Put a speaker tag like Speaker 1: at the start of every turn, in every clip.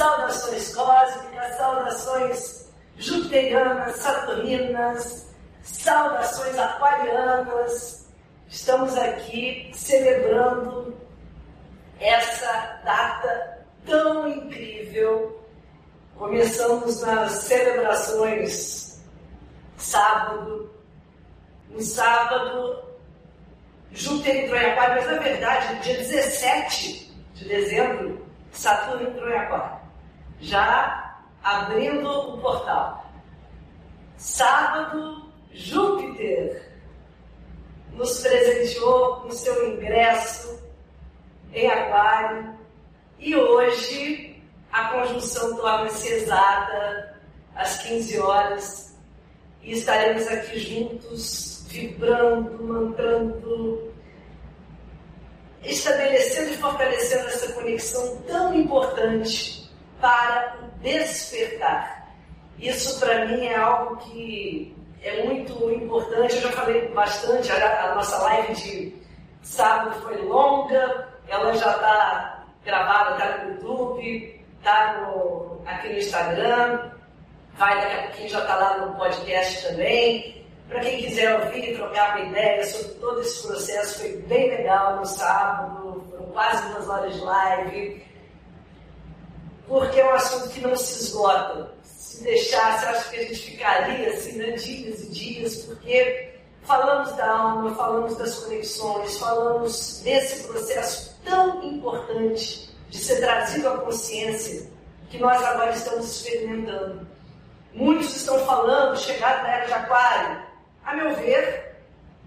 Speaker 1: Saudações cósmicas, saudações jupiterianas, saturninas, saudações aquarianas. Estamos aqui celebrando essa data tão incrível. Começamos nas celebrações sábado. No sábado, Júpiter entrou em Aquário, mas na verdade, no dia 17 de dezembro, Saturno entrou em Aquário, já abrindo o portal. Sábado, Júpiter nos presenteou com seu ingresso em Aquário e hoje a conjunção torna-se exata às 15 horas e estaremos aqui juntos vibrando, mantrando, estabelecendo e fortalecendo essa conexão tão importante para despertar. Isso para mim é algo que é muito importante. Eu já falei bastante, a, nossa live de sábado foi longa, ela já está gravada, está no YouTube, está aqui no Instagram, vai daqui a pouquinho já está lá no podcast também. Para quem quiser ouvir e trocar uma ideia sobre todo esse processo, foi bem legal no sábado, foram quase duas horas de live, porque é um assunto que não se esgota. Se deixasse, acho que a gente ficaria assim, né, dias e dias, porque falamos da alma, falamos das conexões, falamos desse processo tão importante de ser trazido à consciência que nós agora estamos experimentando. Muitos estão falando, chegada da era de aquário, a meu ver,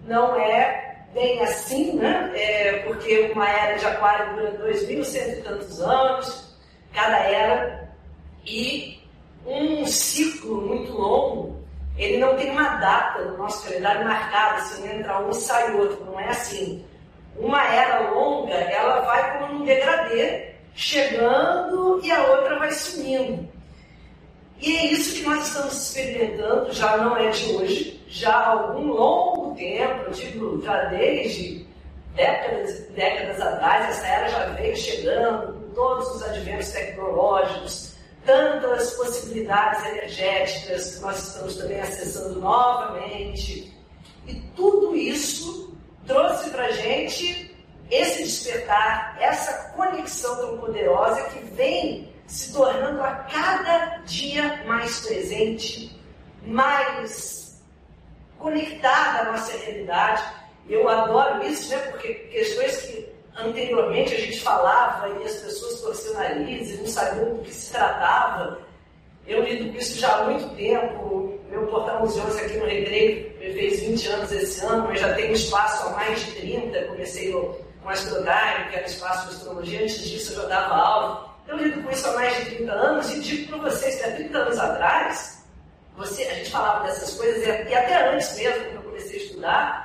Speaker 1: não é bem assim, né? É porque uma era de aquário dura 2.100 e tantos anos, cada era, e um ciclo muito longo, ele não tem uma data no nosso calendário marcada, assim, entra um e sai outro, não é assim. Uma era longa, ela vai como um degradê, chegando e a outra vai sumindo. E é isso que nós estamos experimentando, já não é de hoje, já há algum longo tempo, digo, já desde décadas, décadas atrás, essa era já veio chegando, todos os adventos tecnológicos, tantas possibilidades energéticas que nós estamos também acessando novamente. E tudo isso trouxe para a gente esse despertar, essa conexão tão poderosa que vem se tornando a cada dia mais presente, mais conectada à nossa realidade. Eu adoro isso, né? porque questões que anteriormente a gente falava e as pessoas torciam nariz e não sabiam do que se tratava. Eu lido com isso já há muito tempo. Meu portal museus aqui no Recreio fez 20 anos esse ano, mas já tenho espaço há mais de 30. Comecei com Astrodime, que era espaço de astrologia. Antes disso eu já dava aula. Eu lido com isso há mais de 30 anos e digo para vocês que há 30 anos atrás você, a gente falava dessas coisas, e até antes mesmo, quando eu comecei a estudar,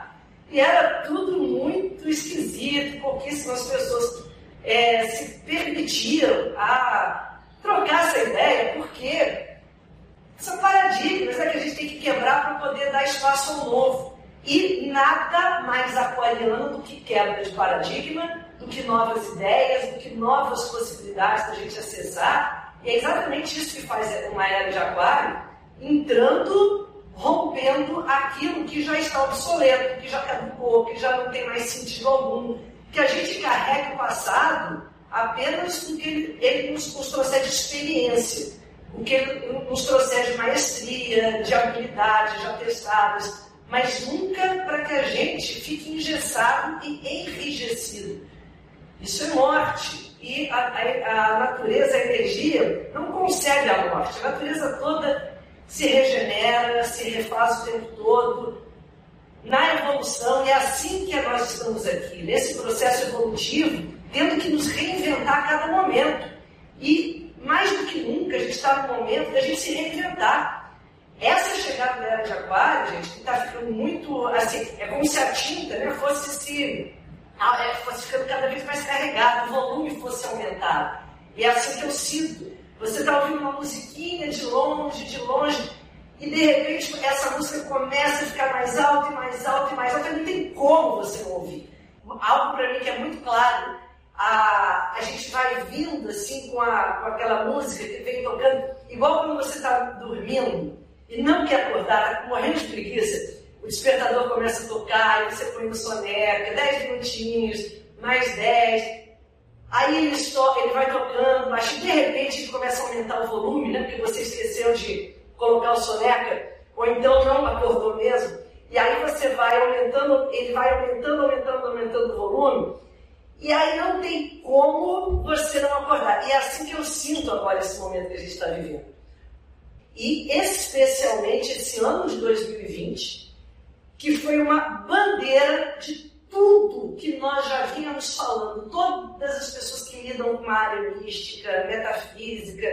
Speaker 1: e era tudo muito esquisito, pouquíssimas pessoas é, se permitiam a trocar essa ideia, porque são paradigmas né, que a gente tem que quebrar para poder dar espaço ao novo. E nada mais aquariano do que quebra de paradigma, do que novas ideias, do que novas possibilidades da gente acessar. E é exatamente isso que faz uma era de aquário entrando, rompendo aquilo que já está obsoleto, que já caducou, que já não tem mais sentido algum, que a gente carrega o passado apenas porque ele, ele nos, nos trouxe de experiência, o que ele nos trouxe de maestria, de habilidade, já testadas, mas nunca para que a gente fique engessado e enrijecido. Isso é morte. E a, a, a natureza, a energia, não consegue a morte. A natureza toda se regenera, se refaz o tempo todo, na evolução, é assim que nós estamos aqui. Nesse processo evolutivo, tendo que nos reinventar a cada momento. E, mais do que nunca, a gente está no momento da gente se reinventar. Essa chegada da era de aquário, gente, que está ficando muito, assim, é como se a tinta né, fosse se é, fosse ficando cada vez mais carregada, o volume fosse aumentado. E é assim que eu sinto. Você está ouvindo uma musiquinha de longe, de longe, e de repente essa música começa a ficar mais alta e mais alta e mais alta, não tem como você ouvir. Algo para mim que é muito claro, a, a gente vai vindo assim com, a, com aquela música que vem tocando, igual quando você está dormindo e não quer acordar, está morrendo de preguiça, o despertador começa a tocar, e você põe no soneca, 10 minutinhos, mais 10, Aí ele, ele vai tocando, mas de repente ele começa a aumentar o volume, né? Porque você esqueceu de colocar o soneca, ou então não acordou mesmo. E aí você vai aumentando, ele vai aumentando, aumentando, aumentando o volume. E aí não tem como você não acordar. E é assim que eu sinto agora esse momento que a gente está vivendo. E especialmente esse ano de 2020, que foi uma bandeira de tudo que nós já vínhamos falando, todas as pessoas que lidam com a área mística, metafísica,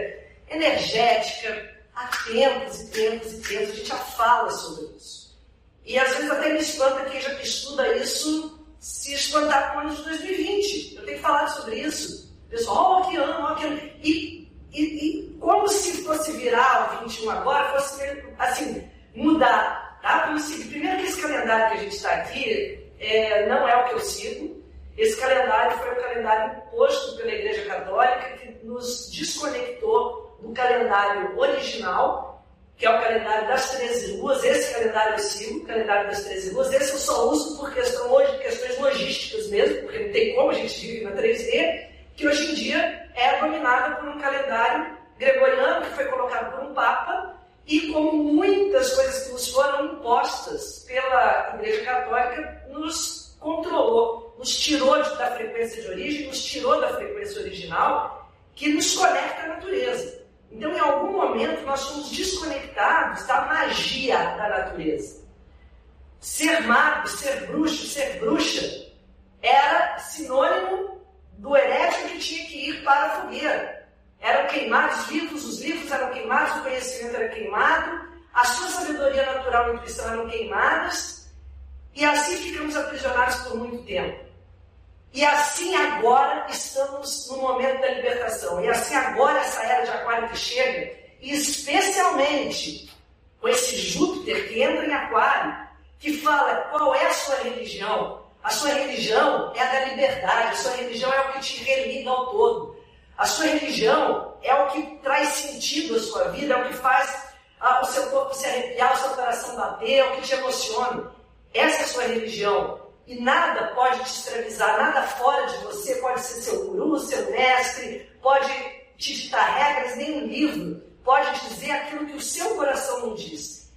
Speaker 1: energética, há tempos e tempos e tempos, a gente já fala sobre isso. E às vezes até me espanta quem já estuda isso se espantar com o ano de 2020. Eu tenho falado sobre isso. Pessoal, oh, que ano, oh, que ano. E, e, e como se fosse virar o 21 agora, fosse assim, mudar. Tá? Como se, primeiro que esse calendário que a gente está aqui, é, não é o que eu sigo. Esse calendário foi o calendário imposto pela Igreja Católica que nos desconectou do calendário original, que é o calendário das 13 luas. Esse calendário eu sigo, o calendário das 13 luas. Esse eu só uso por questão, questões logísticas mesmo, porque não tem como a gente vive na 3D, que hoje em dia é dominada por um calendário gregoriano que foi colocado por um Papa e como muitas coisas que nos foram impostas pela Igreja Católica, nos controlou, nos tirou da frequência de origem, nos tirou da frequência original, que nos conecta à natureza. Então, em algum momento, nós somos desconectados da magia da natureza. Ser mago, ser bruxo, ser bruxa, era sinônimo do herético que tinha que ir para a fogueira. Eram queimados os livros, os livros eram queimados, o conhecimento era queimado, a sua sabedoria natural e intuição eram queimadas, e assim ficamos aprisionados por muito tempo. E assim agora estamos no momento da libertação. E assim agora essa era de aquário que chega, especialmente com esse Júpiter que entra em aquário, que fala qual é a sua religião. A sua religião é a da liberdade, a sua religião é o que te religa ao todo. A sua religião é o que traz sentido à sua vida, é o que faz ah, o seu corpo se arrepiar, o seu coração bater, é o que te emociona. Essa é a sua religião. E nada pode te escravizar, nada fora de você pode ser seu guru, seu mestre, pode te ditar regras, nem um livro pode dizer aquilo que o seu coração não diz.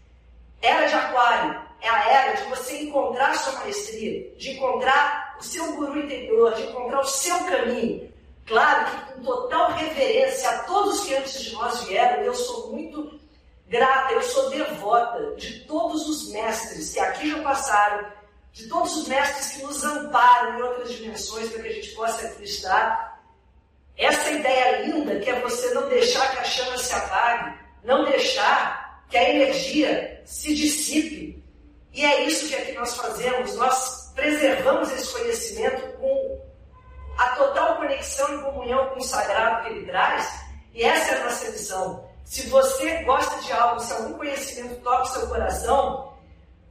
Speaker 1: Era de Aquário é a era de você encontrar sua maestria, de encontrar o seu guru interior, de encontrar o seu caminho. Claro que com total reverência a todos que antes de nós vieram, eu sou muito grata, eu sou devota de todos os mestres que aqui já passaram, de todos os mestres que nos amparam em outras dimensões para que a gente possa estar. Essa ideia linda que é você não deixar que a chama se apague, não deixar que a energia se dissipe. E é isso que aqui nós fazemos, nós preservamos esse conhecimento com a total conexão e comunhão com o sagrado que ele traz, e essa é a nossa missão. Se você gosta de algo, se algum conhecimento toca o seu coração,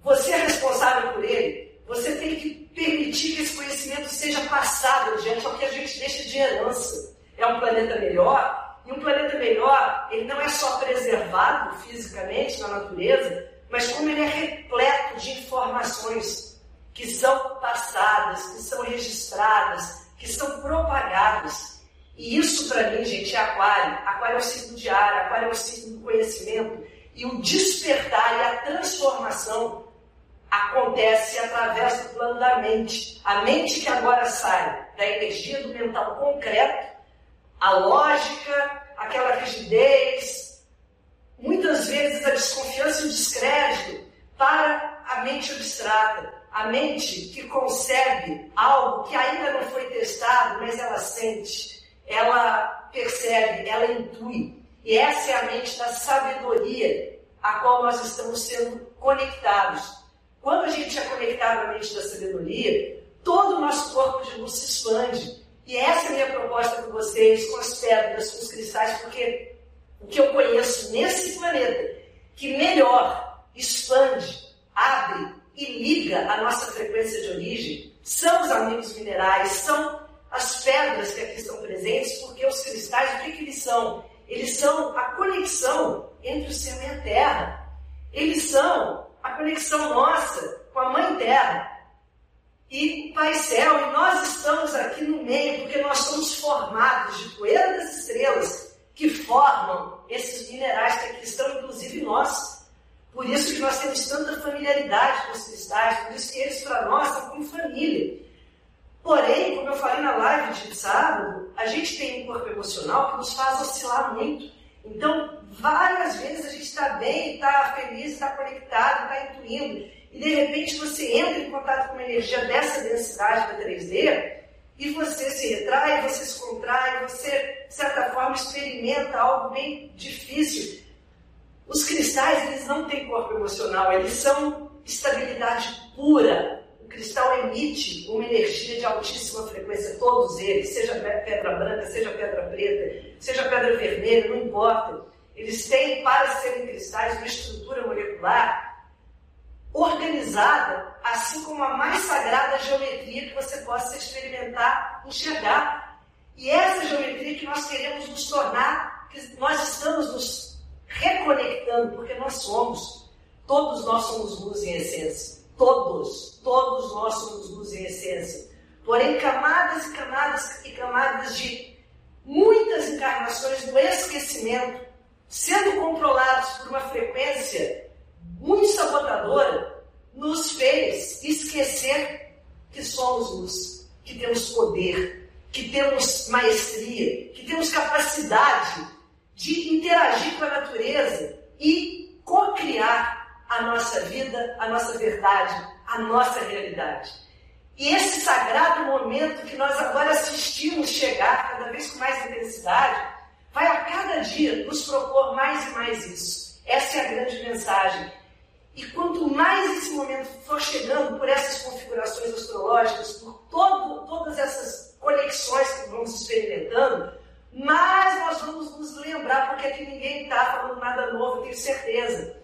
Speaker 1: você é responsável por ele. Você tem que permitir que esse conhecimento seja passado adiante, é que a gente deixa de herança. É um planeta melhor, e um planeta melhor, ele não é só preservado fisicamente na natureza, mas como ele é repleto de informações que são passadas, que são registradas, que são propagadas. E isso, para mim, gente, é aquário. Aquário é o signo de ar, aquário é o signo do conhecimento. E o despertar e a transformação acontece através do plano da mente. A mente que agora sai da energia do mental concreto, a lógica, aquela rigidez, muitas vezes a desconfiança e o descrédito, para a mente abstrata, a mente que concebe algo que ainda não foi testado, mas ela sente, ela percebe, ela intui. E essa é a mente da sabedoria a qual nós estamos sendo conectados. Quando a gente é conectado à mente da sabedoria, todo o nosso corpo de luz se expande. E essa é a minha proposta com vocês, com as pedras, com os cristais, porque o que eu conheço nesse planeta que melhor expande, abre e liga a nossa frequência de origem são os amigos minerais, são as pedras que aqui estão presentes, porque os cristais, o que, que eles são? Eles são a conexão entre o céu e a terra. Eles são a conexão nossa com a Mãe Terra e Pai Céu. E nós estamos aqui no meio porque nós somos formados de poeira das estrelas que formam esses minerais que aqui estão, inclusive nós. Por isso que nós temos tanta familiaridade com os cristais, por isso que eles para nós são como família. Porém, como eu falei na live de sábado, a gente tem um corpo emocional que nos faz oscilar muito. Então, várias vezes a gente está bem, está feliz, está conectado, está intuindo, e de repente você entra em contato com uma energia dessa densidade da 3D e você se retrai, você se contrai, você, de certa forma, experimenta algo bem difícil. Os cristais, eles não têm corpo emocional, eles são estabilidade pura. Cristal emite uma energia de altíssima frequência, todos eles, seja pedra branca, seja pedra preta, seja pedra vermelha, não importa. Eles têm, para serem cristais, uma estrutura molecular organizada, assim como a mais sagrada geometria que você possa experimentar, enxergar. E essa geometria que nós queremos nos tornar, que nós estamos nos reconectando, porque nós somos, todos nós somos luz em essência. Todos, todos nós somos luz em essência. Porém, camadas e camadas e camadas de muitas encarnações do esquecimento, sendo controlados por uma frequência muito sabotadora, nos fez esquecer que somos luz, que temos poder, que temos maestria, que temos capacidade de interagir com a natureza e co-criar a nossa vida, a nossa verdade, a nossa realidade. E esse sagrado momento que nós agora assistimos chegar cada vez com mais intensidade, vai a cada dia nos propor mais e mais isso. Essa é a grande mensagem. E quanto mais esse momento for chegando por essas configurações astrológicas, por todo, todas essas conexões que vamos experimentando, mais nós vamos nos lembrar, porque aqui ninguém está falando nada novo, tenho certeza.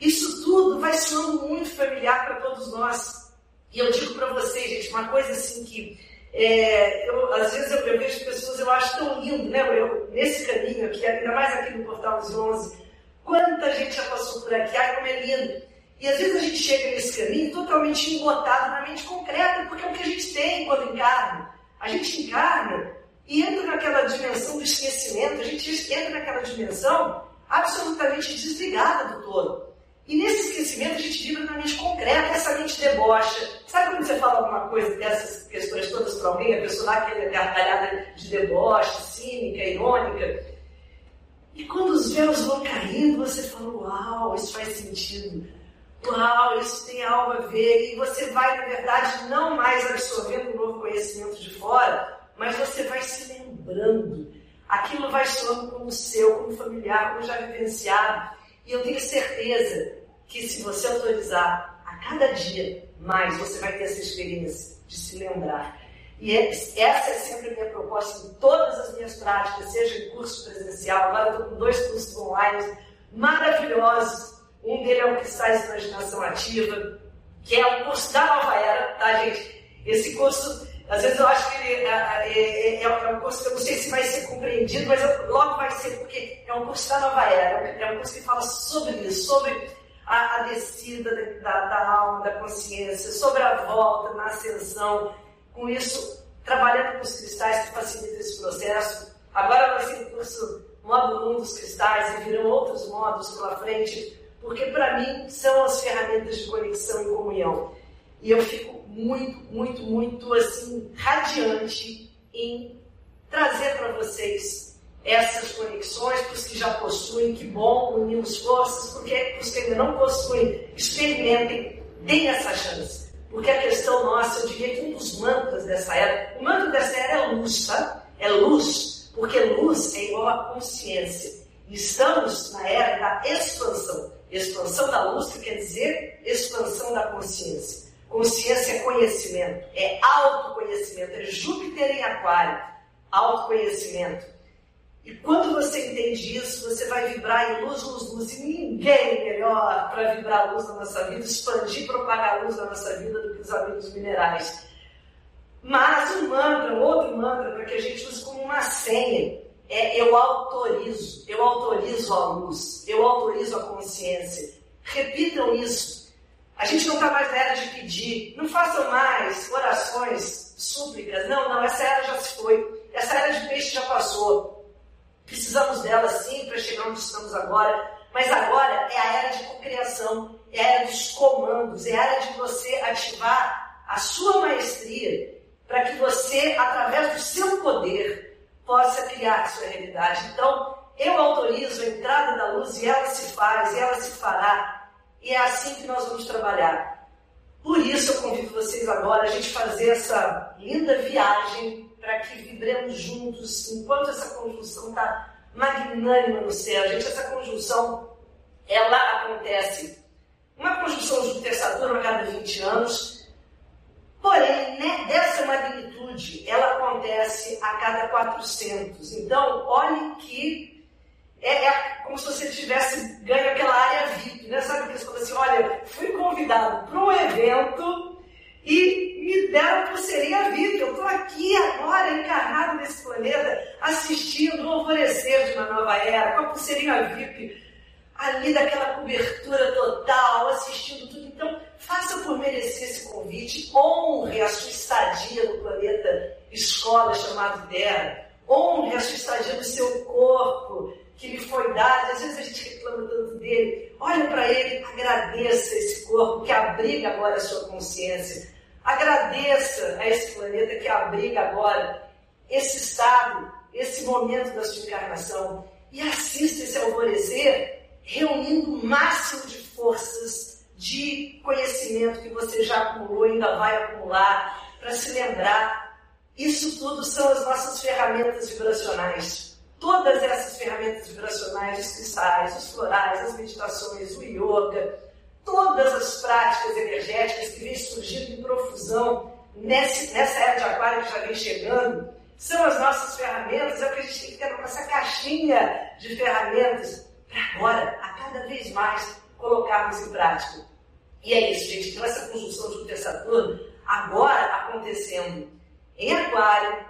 Speaker 1: Isso tudo vai soando muito familiar para todos nós. E eu digo para vocês, gente, uma coisa assim que é, eu, às vezes eu, eu, vejo pessoas, eu acho tão lindo, né? Eu, nesse caminho aqui, ainda mais aqui no Portal dos 11, quanta gente já passou por aqui, ai como é lindo. E às vezes a gente chega nesse caminho totalmente embotado na mente concreta, porque é o que a gente tem quando encarna. A gente encarna e entra naquela dimensão do esquecimento, a gente entra naquela dimensão absolutamente desligada do todo. E nesse esquecimento a gente vibra na mente concreta, essa mente debocha. Sabe quando você fala alguma coisa dessas questões todas para alguém, a pessoa dá aquela gargalhada de deboche, cínica, irônica? E quando os véus vão caindo, você fala, uau, isso faz sentido. Uau, isso tem algo a ver. E você vai, na verdade, não mais absorvendo um novo conhecimento de fora, mas você vai se lembrando. Aquilo vai soando como seu, como familiar, como já vivenciado. E eu tenho certeza que se você autorizar a cada dia mais, você vai ter essa experiência de se lembrar. E é, essa é sempre a minha proposta em todas as minhas práticas, seja em curso presencial, agora estou com dois cursos online maravilhosos. Um deles é o Cristais de Imaginação Ativa, que é um curso da nova era, tá, gente? Esse curso, às vezes eu acho que ele, é, é, é, é um curso que eu não sei se vai ser compreendido, mas logo vai ser, porque é um curso da nova era, é um curso que fala sobre isso, sobre a, a descida da, da, alma, da consciência, sobre a volta na ascensão. Com isso, trabalhando com os cristais que facilita esse processo. Agora vai ser o curso módulo 1 dos cristais e virão outros módulos pela frente, porque para mim são as ferramentas de conexão e comunhão. E eu fico muito, muito, muito assim, radiante em trazer para vocês essas conexões, para os que já possuem, que bom, unimos forças, porque para os que ainda não possuem, experimentem Deem essa chance. Porque a questão nossa, eu diria que um dos mantras dessa era, o mantra dessa era é luz, tá? É luz, porque luz é igual a consciência. Estamos na era da expansão. Expansão da luz, que quer dizer expansão da consciência. Consciência é conhecimento, é autoconhecimento, é Júpiter em Aquário, autoconhecimento. E quando você entende isso, você vai vibrar em luz, luz, luz. E ninguém melhor para vibrar a luz na nossa vida, expandir, propagar a luz na nossa vida do que os amigos minerais. Mas um mantra, um outro mantra, para que a gente use como uma senha, é eu autorizo, eu autorizo a luz, eu autorizo a consciência. Repitam isso. A gente não está mais na era de pedir. Não façam mais orações, súplicas. Não, não, essa era já se foi. Essa era de peixe já passou. Precisamos dela sim para chegar onde estamos agora, mas agora é a era de cocriação, é a era dos comandos, é a era de você ativar a sua maestria para que você, através do seu poder, possa criar sua realidade. Então, eu autorizo a entrada da luz e ela se faz, e ela se fará. E é assim que nós vamos trabalhar. Por isso eu convido vocês agora a gente fazer essa linda viagem para que vibremos juntos, enquanto essa conjunção está magnânima no céu. Gente, essa conjunção, ela acontece, uma conjunção Júpiter-Saturno a cada 20 anos, porém, né, dessa magnitude, ela acontece a cada 400. Então, olhe que é, é, como se você tivesse ganho aquela área VIP, né? Sabe aqueles coisas assim, olha, fui convidado para um evento e me deram pulseirinha VIP. Eu estou aqui agora, encarnado nesse planeta, assistindo o alvorecer de uma nova era, com a pulseirinha VIP, ali daquela cobertura total, assistindo tudo. Então, faça por merecer esse convite, honre a sua estadia no planeta escola chamado Terra, honre a sua estadia no seu corpo, que lhe foi dado. Às vezes a gente reclama tanto dele. Olha para ele, agradeça esse corpo que abriga agora a sua consciência. Agradeça a esse planeta que abriga agora esse estado, esse momento da sua encarnação. E assista esse alvorecer reunindo o máximo de forças, de conhecimento que você já acumulou ainda vai acumular, para se lembrar. Isso tudo são as nossas ferramentas vibracionais todas essas ferramentas vibracionais, os cristais, os florais, as meditações, o yoga, todas as práticas energéticas que vêm surgindo em profusão nesse, nessa era de aquário que já vem chegando, são as nossas ferramentas, é o que a gente tem que ter nessa caixinha de ferramentas para agora, a cada vez mais, colocarmos em prática. E é isso, gente. Então, essa conjunção de Júpiter-Saturno, agora acontecendo em Aquário,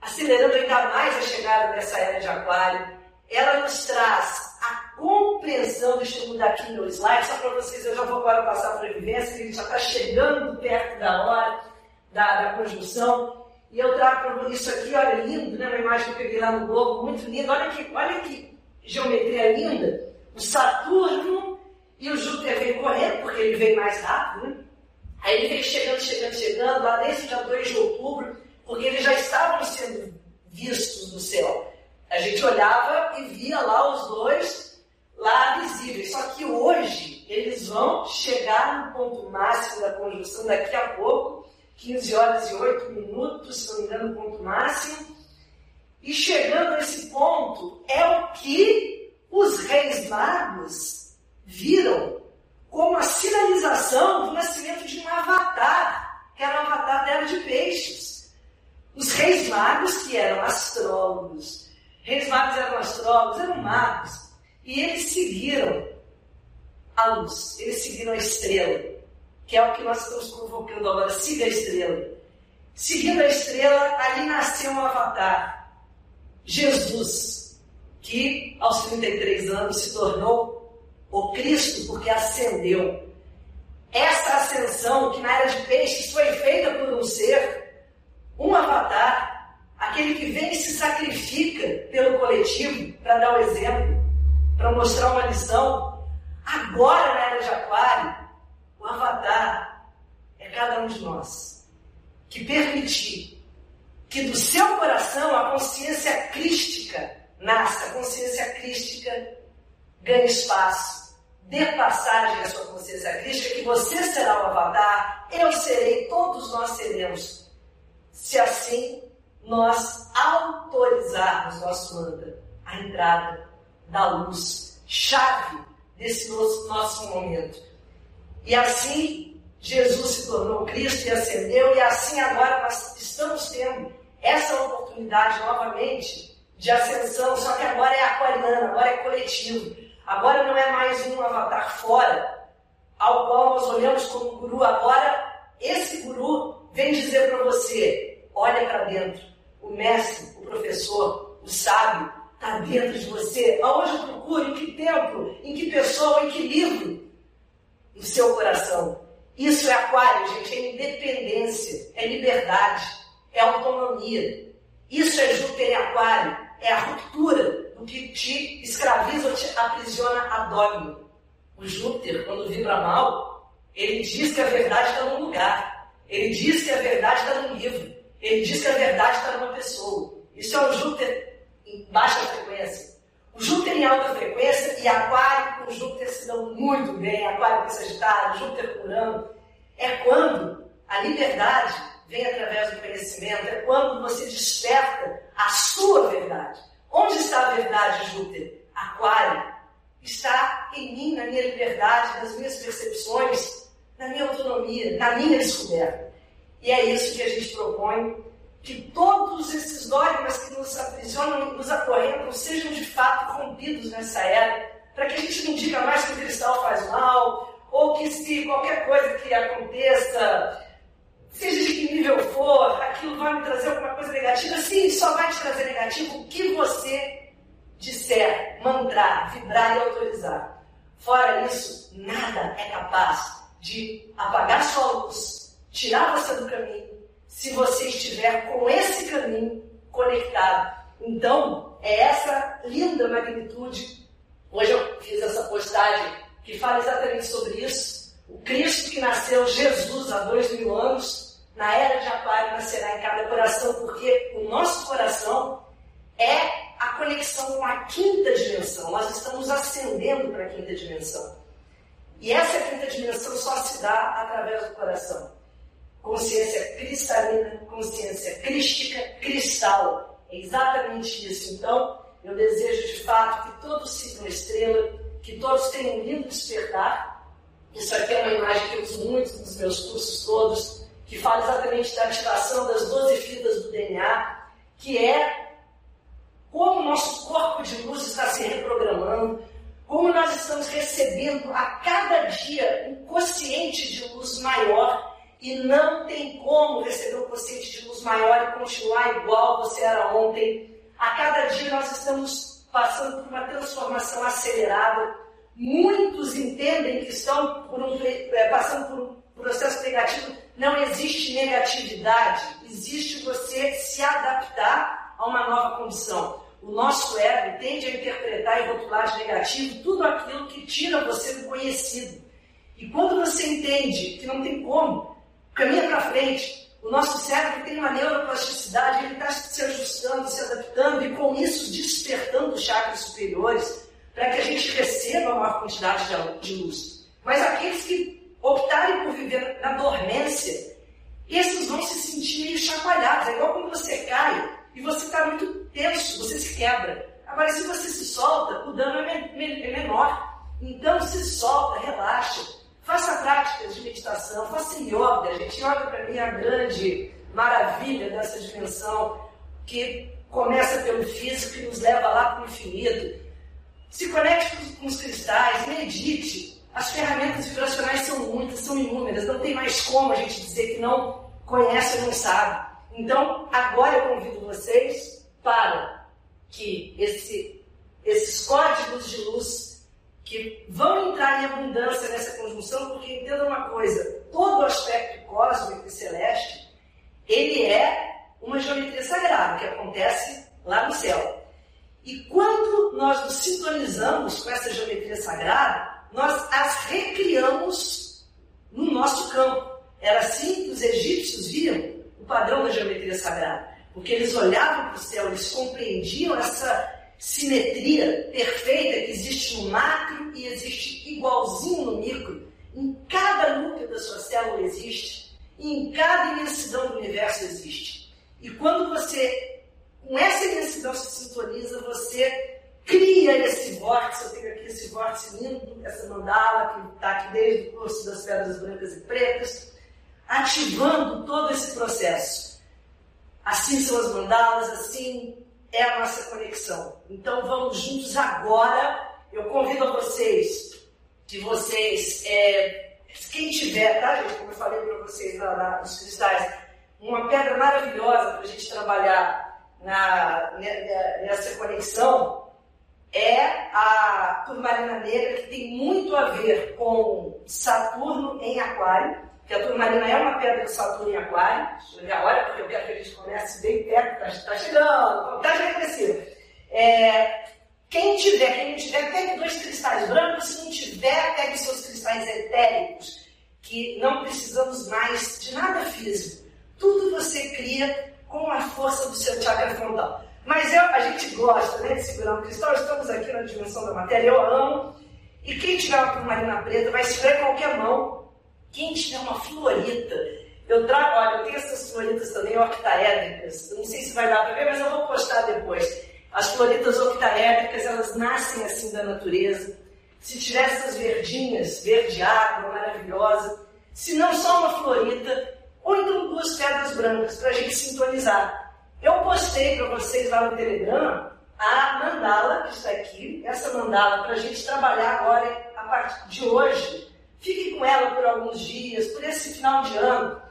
Speaker 1: acelerando ainda mais a chegada dessa era de Aquário, ela nos traz a compreensão, eu mudar aqui meu slide, só para vocês, eu já vou agora passar para a vivência, que a gente já está chegando perto da hora da, da conjunção, e eu trago para isso aqui, olha, lindo, né? uma imagem que eu peguei lá no Globo, muito linda, olha que, olha que geometria linda, o Saturno e o Júpiter vem correndo, porque ele vem mais rápido, né? Aí ele vem chegando, chegando, chegando, lá desde dia 2 de outubro, porque eles já estavam sendo vistos no céu. A gente olhava e via lá os dois lá visíveis. Só que hoje eles vão chegar no ponto máximo da conjunção daqui a pouco, 15 horas e 8 minutos, se não me engano, o ponto máximo. E chegando nesse ponto, é o que os reis magos viram como a sinalização do nascimento de um avatar, que era um avatar da era de peixes. Os reis magos, que eram astrólogos, reis magos eram astrólogos, eram magos, e eles seguiram a luz, eles seguiram a estrela, que é o que nós estamos convocando agora, siga a estrela. Seguindo a estrela, ali nasceu um avatar, Jesus, que aos 33 anos se tornou o Cristo porque ascendeu. Essa ascensão, que na era de peixes foi feita por um ser um avatar, aquele que vem e se sacrifica pelo coletivo para dar o exemplo, para mostrar uma lição. Agora, na era de Aquário, o avatar é cada um de nós que permitir que do seu coração a consciência crística nasça, a consciência crística ganhe espaço dê passagem à sua consciência crística, que você será o avatar, eu serei, todos nós seremos. Se assim nós autorizarmos nosso mantra, a entrada da luz, chave desse nosso, nosso momento. E assim Jesus se tornou Cristo e ascendeu, e assim agora nós estamos tendo essa oportunidade novamente de ascensão, só que agora é aquariana, agora é coletivo. Agora não é mais um avatar fora, ao qual nós olhamos como guru. Agora, esse guru vem dizer para você: olha para dentro. O mestre, o professor, o sábio está dentro de você. Aonde eu procuro? Em que tempo? Em que pessoa? Em que livro? No seu coração. Isso é aquário, gente, é independência, é liberdade, é autonomia. Isso é Júpiter em aquário, é a ruptura do que te escraviza ou te aprisiona a dogma. O Júpiter, quando vibra mal, ele diz que a verdade está num lugar. Ele diz que a verdade está num livro. Ele diz que a verdade está numa pessoa. Isso é o Júpiter em baixa frequência. O Júpiter em alta frequência e Aquário com Júpiter se dão muito bem, Aquário com Sagitário, Júpiter com Urano. É quando a liberdade vem através do conhecimento, é quando você desperta a sua verdade. Onde está a verdade, Júpiter? Aquário. Está em mim, na minha liberdade, nas minhas percepções, na minha autonomia, na minha descoberta. E é isso que a gente propõe, que todos esses dogmas que nos aprisionam nos acorrentam sejam de fato rompidos nessa era, para que a gente não diga mais que o cristal faz mal, ou que se qualquer coisa que aconteça seja de que nível for, aquilo vai me trazer alguma coisa negativa. Sim, só vai te trazer negativo o que você disser, mandar, vibrar e autorizar. Fora isso, nada é capaz de apagar sua luz, tirar você do caminho, se você estiver com esse caminho conectado. Então, é essa linda magnitude. Hoje eu fiz essa postagem que fala exatamente sobre isso. O Cristo que nasceu, Jesus, há dois mil anos, na era de Aquário nascerá em cada coração, porque o nosso coração é a conexão com a quinta dimensão. Nós estamos ascendendo para a quinta dimensão. E essa quinta dimensão só se dá através do coração. Consciência cristalina, consciência crística, cristal. É exatamente isso. Então, eu desejo de fato que todos sigam a estrela, que todos tenham lindo despertar. Isso aqui é uma imagem que eu uso muito nos meus cursos todos que fala exatamente da ativação das 12 fitas do DNA, que é como o nosso corpo de luz está se reprogramando, como nós estamos recebendo a cada dia um quociente de luz maior e não tem como receber um quociente de luz maior e continuar igual você era ontem. A cada dia nós estamos passando por uma transformação acelerada. Muitos entendem que estão um, é, passando por um processo negativo não existe negatividade, existe você se adaptar a uma nova condição. O nosso ego tende a interpretar e rotular de negativo tudo aquilo que tira você do conhecido. E quando você entende que não tem como, caminha para frente. O nosso cérebro tem uma neuroplasticidade, ele está se ajustando, se adaptando e com isso despertando os chakras superiores para que a gente receba uma quantidade de luz. Mas aqueles que optarem por viver na dormência, esses vão se sentir meio chacoalhados. É igual quando você cai e você está muito tenso, você se quebra. Agora, se você se solta, o dano é, é menor. Então, se solta, relaxa. Faça práticas de meditação, faça yoga. Gente, yoga para mim é a grande maravilha dessa dimensão que começa pelo físico e nos leva lá para o infinito. Se conecte com os cristais, medite, as ferramentas vibracionais são muitas, são inúmeras, não tem mais como a gente dizer que não conhece ou não sabe. Então, agora eu convido vocês para que esse, esses códigos de luz que vão entrar em abundância nessa conjunção, porque entenda uma coisa, todo aspecto cósmico e celeste, ele é uma geometria sagrada que acontece lá no céu. E quando nós nos sintonizamos com essa geometria sagrada, nós as recriamos no nosso campo. Era assim que os egípcios viam padrão da geometria sagrada. Porque eles olhavam para o céu, eles compreendiam essa, simetria perfeita que existe no macro e existe igualzinho no micro. Em cada núcleo da sua célula existe, e em cada imensidão do universo existe. E quando você, com essa imensidão, se sintoniza, você cria esse vórtice. Eu tenho aqui esse vórtice lindo, essa mandala que está aqui desde o curso das pedras brancas e pretas, ativando todo esse processo. Assim são as mandalas, assim é a nossa conexão. Então vamos juntos agora. Eu convido a vocês, que vocês, é, quem tiver, tá gente, como eu falei para vocês lá, lá nos cristais, uma pedra maravilhosa para a gente trabalhar na, nessa conexão é a turmalina negra, que tem muito a ver com Saturno em Aquário que a turmalina é uma pedra de Saturno em Aquário. Já olha, porque eu quero que a gente comece bem perto, está tá chegando, está crescendo. É, quem tiver, quem não tiver, pegue dois cristais brancos, se não tiver, pegue seus cristais etéricos, que não precisamos mais de nada físico. Tudo você cria com a força do seu chakra frontal. Mas eu, a gente gosta né, de segurar um cristal, estamos aqui na dimensão da matéria, eu amo. E quem tiver uma turmalina preta vai segurar qualquer mão quem tiver uma florita, eu trago, olha, eu tenho essas floritas também octaédricas, não sei se vai dar para ver, mas eu vou postar depois. As floritas octaédricas, elas nascem assim da natureza. Se tiver essas verdinhas, verde água, maravilhosa, se não só uma florita, ou então duas pedras brancas para a gente sintonizar. Eu postei para vocês lá no Telegram a mandala que está aqui, essa mandala para a gente trabalhar agora, a partir de hoje, Fique com ela por alguns dias, por esse final de ano.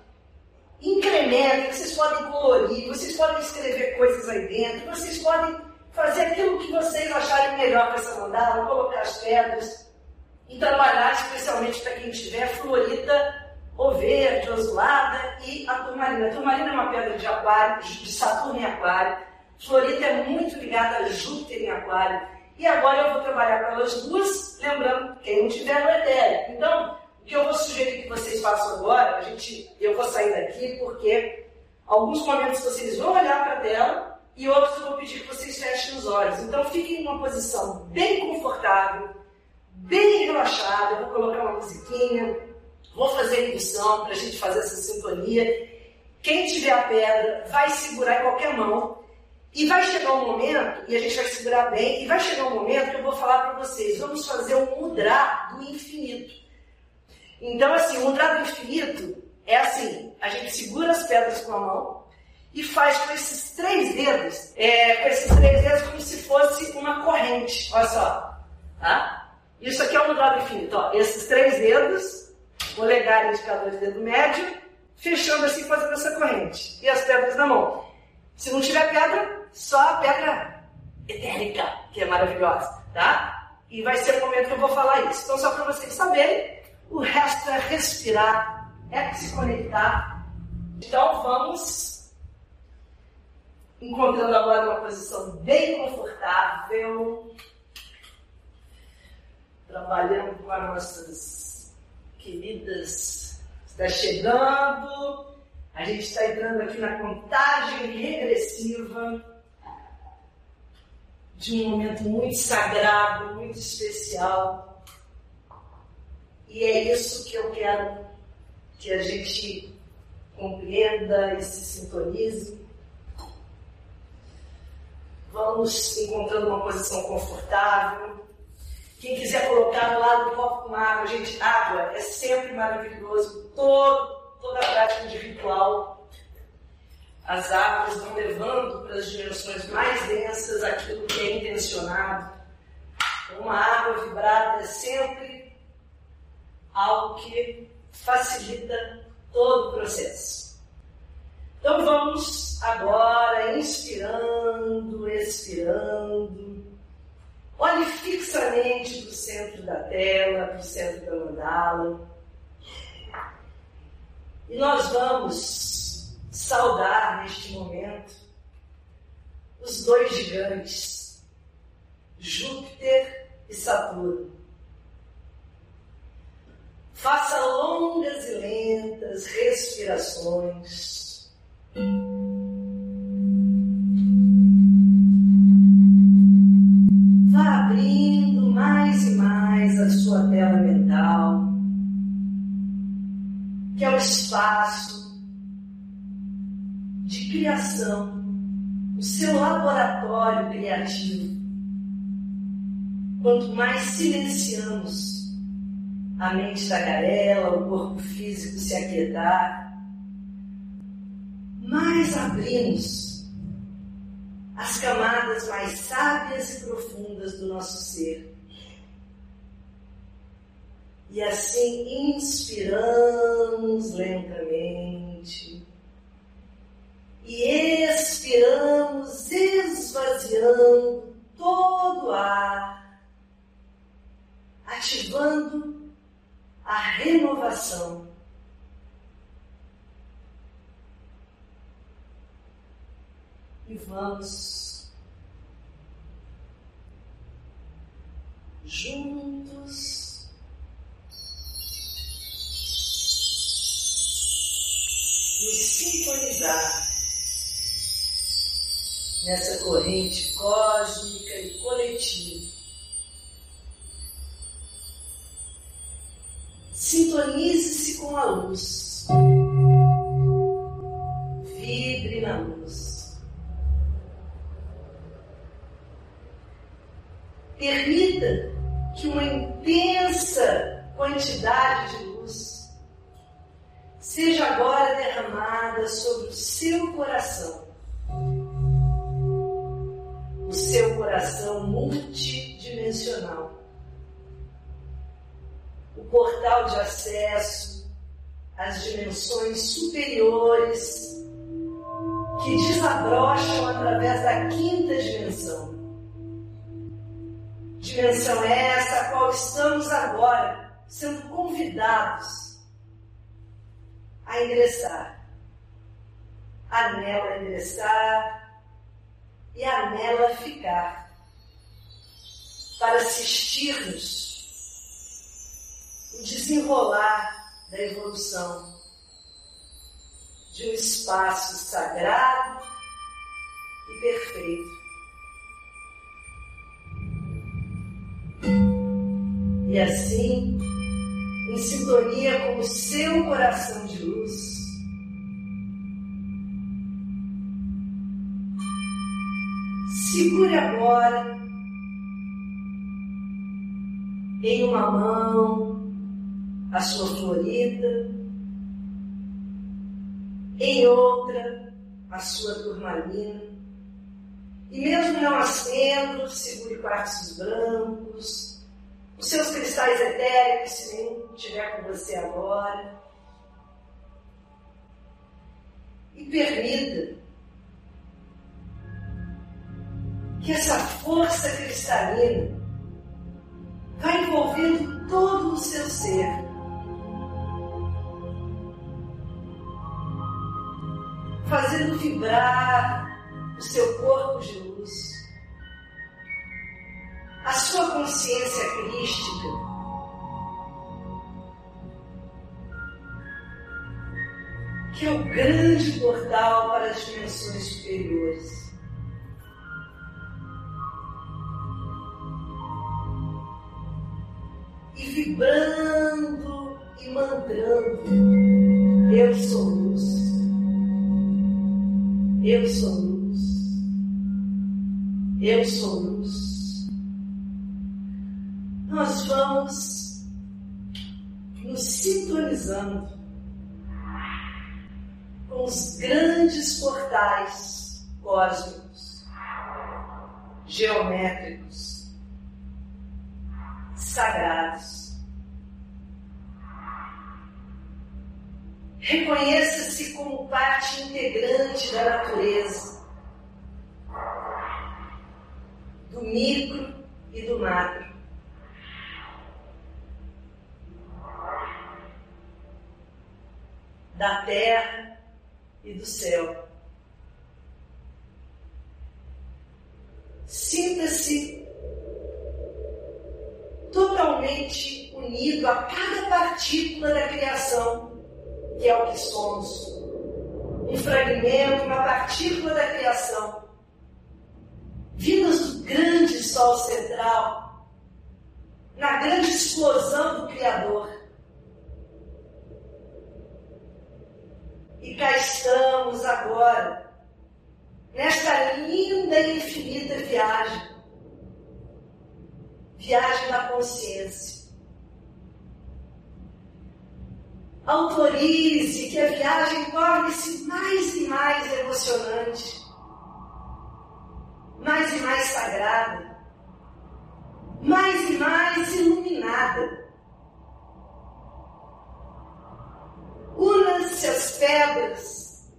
Speaker 1: Incrementem, vocês podem colorir, vocês podem escrever coisas aí dentro, vocês podem fazer aquilo que vocês acharem melhor com essa mandala, colocar as pedras e trabalhar especialmente para quem tiver florida ou verde, azulada e a turmalina. A turmalina é uma pedra de aquário, de Saturno em aquário. Florita é muito ligada a Júpiter em aquário. E agora eu vou trabalhar com elas duas, lembrando, quem não tiver no etéreo. Então, o que eu vou sugerir que vocês façam agora, a gente, eu vou sair daqui porque alguns momentos vocês vão olhar para a tela e outros eu vou pedir que vocês fechem os olhos. Então fiquem em uma posição bem confortável, bem relaxada. Eu vou colocar uma musiquinha, vou fazer indução para a gente fazer essa sintonia. Quem tiver a pedra vai segurar em qualquer mão e vai chegar um momento, e a gente vai segurar bem, e vai chegar um momento que eu vou falar para vocês, vamos fazer um mudrar do infinito. Então, assim, o mudrar do infinito é assim, a gente segura as pedras com a mão e faz com esses três dedos, é, com esses três dedos como se fosse uma corrente. Olha só, tá? Isso aqui é o mudrar do infinito, ó. Esses três dedos, polegar, indicador e dedo médio, fechando assim, fazendo essa corrente. E as pedras na mão. Se não tiver pedra, só a pedra etérica, que é maravilhosa, tá? E vai ser o momento que eu vou falar isso. Então, só para vocês saberem, o resto é respirar, é se conectar. Então, vamos encontrando agora uma posição bem confortável, trabalhando com as nossas queridas. Está chegando. A gente está entrando aqui na contagem regressiva de um momento muito sagrado, muito especial. E é isso que eu quero que a gente compreenda e se sintonize. Vamos encontrando uma posição confortável. Quem quiser colocar do lado do copo com água, gente, água é sempre maravilhoso. Todo, toda a prática de ritual as águas vão levando para as dimensões mais densas aquilo que é intencionado. Uma água vibrada é sempre algo que facilita todo o processo. Então vamos agora inspirando, expirando. Olhe fixamente para o centro da tela, para o centro da mandala. E nós vamos saudar neste momento os dois gigantes, Júpiter e Saturno. Faça longas e lentas respirações. Vá abrindo mais e mais a sua tela mental, que é o espaço de criação, o seu laboratório criativo. Quanto mais silenciamos a mente tagarela, o corpo físico se aquietar, mais abrimos as camadas mais sábias e profundas do nosso ser. E assim inspiramos lentamente e expiramos esvaziando todo o ar, ativando a renovação. E vamos juntos nos sintonizar nessa corrente cósmica e coletiva. Sintonize-se com a luz. Vibre na luz. Permita que uma intensa quantidade de luz seja agora derramada sobre o seu coração. Seu coração multidimensional. O portal de acesso às dimensões superiores que desabrocham através da quinta dimensão. Dimensão essa a qual estamos agora sendo convidados a ingressar. A nela ingressar e a nela ficar. Para assistirmos o desenrolar da evolução de um espaço sagrado e perfeito. E assim, em sintonia com o seu coração de luz. Segure agora. Em uma mão a sua florida, em outra a sua turmalina, e mesmo não acendo, segure quartos brancos, os seus cristais etéricos, se nenhum estiver com você agora. E permita que essa força cristalina vá envolvendo todo o seu ser. Fazendo vibrar o seu corpo de luz a sua consciência crística que é o grande portal para as dimensões superiores. Vibrando e mantrando, eu sou luz, eu sou luz, eu sou luz. Nós vamos nos sintonizando com os grandes portais cósmicos, geométricos, sagrados. Reconheça-se como parte integrante da natureza, do micro e do macro. da terra e do céu. Sinta-se totalmente unido a cada partícula da criação, que é o que somos. Um fragmento, uma partícula da criação, vindas do grande Sol central, na grande explosão do Criador. E cá estamos agora, nesta linda e infinita viagem viagem da consciência. Autorize que a viagem torne-se mais e mais emocionante, mais e mais sagrada, mais e mais iluminada. Una-se às pedras,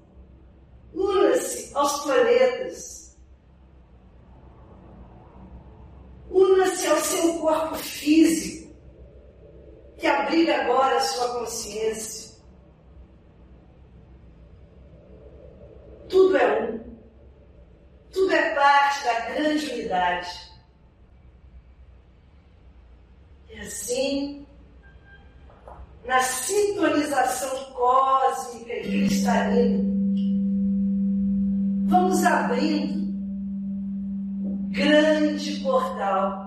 Speaker 1: una-se aos planetas, una-se ao seu corpo físico que abriga agora a sua consciência. Tudo é um. Tudo é parte da grande unidade. E assim, na sintonização cósmica e cristalina, vamos abrindo o grande portal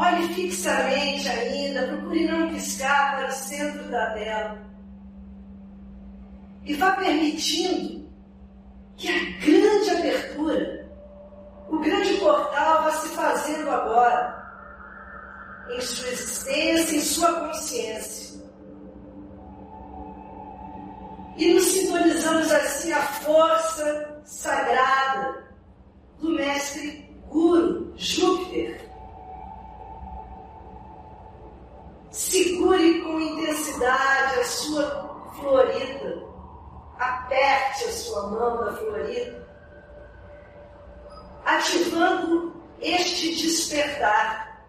Speaker 1: Olhe fixamente ainda, procure não piscar para o centro da tela. E vá permitindo que a grande abertura, o grande portal vá se fazendo agora em sua existência, em sua consciência. E nos sintonizamos assim a força sagrada do mestre Guru Júpiter Segure com intensidade a sua florida. Aperte a sua mão da florida. Ativando este despertar.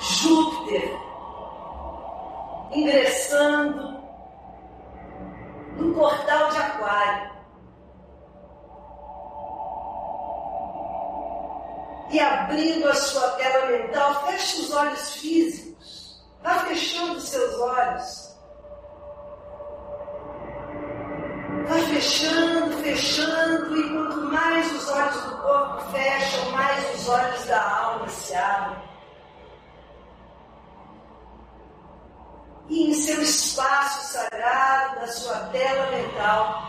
Speaker 1: Júpiter ingressando no portal de Aquário. E abrindo a sua tela mental, feche os olhos físicos. Vá fechando seus olhos. Vá fechando, fechando, e quanto mais os olhos do corpo fecham, mais os olhos da alma se abrem. E em seu espaço sagrado, da sua tela mental,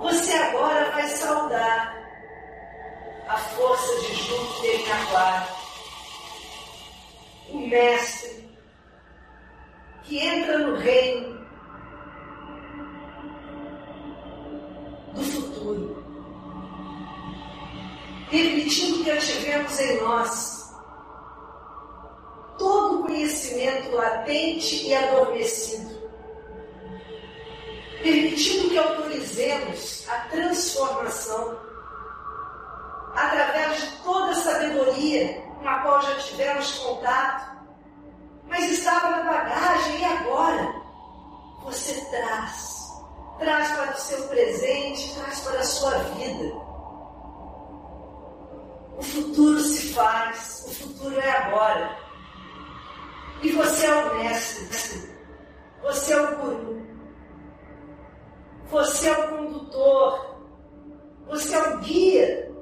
Speaker 1: você agora vai saudar a força de Júpiter em Aquário. O mestre que entra no reino do futuro, permitindo que ativemos em nós todo o conhecimento latente e adormecido, permitindo que autorizemos a transformação através de toda a sabedoria com a qual já tivemos contato, mas estava na bagagem e agora? Você traz, traz para o seu presente, traz para a sua vida. O futuro se faz, o futuro é agora. E você é o mestre, você é o guru, você é o condutor, você é o guia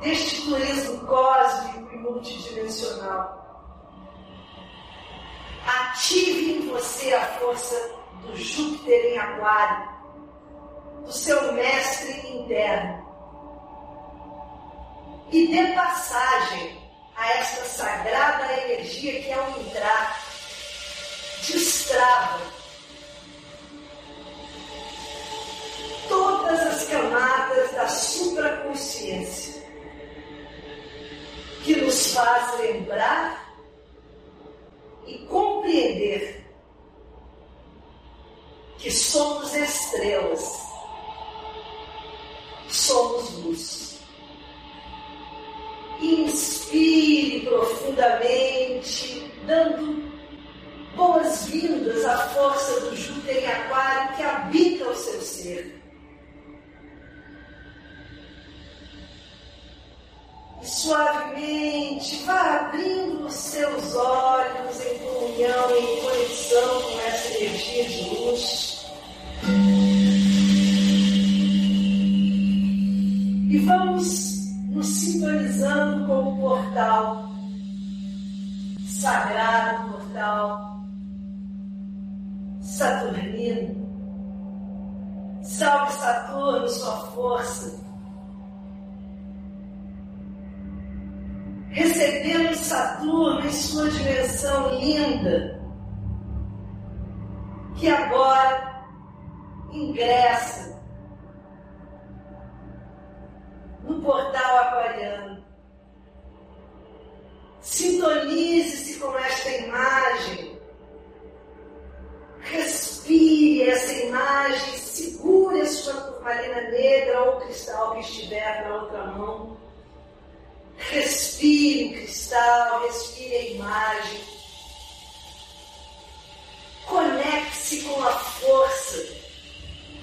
Speaker 1: deste turismo cósmico e multidimensional. Ative em você a força do Júpiter em Aquário, do seu mestre interno. E dê passagem a esta sagrada energia que, ao entrar, destrava todas as camadas da supraconsciência que nos faz lembrar e compreender que somos estrelas, somos luz. Inspire profundamente, dando boas-vindas à força do Júpiter em Aquário que habita o seu ser. Suavemente vá abrindo os seus olhos em comunhão, em conexão com essa energia de luz. E vamos nos sintonizando com o portal sagrado, portal saturnino. Salve Saturno, sua força. Recebemos Saturno em sua dimensão linda, que agora ingressa no portal aquariano. Sintonize-se com esta imagem. Respire essa imagem, segure a sua turmalina negra ou cristal que estiver na outra mão. Respire o cristal, respire a imagem. Conecte-se com a força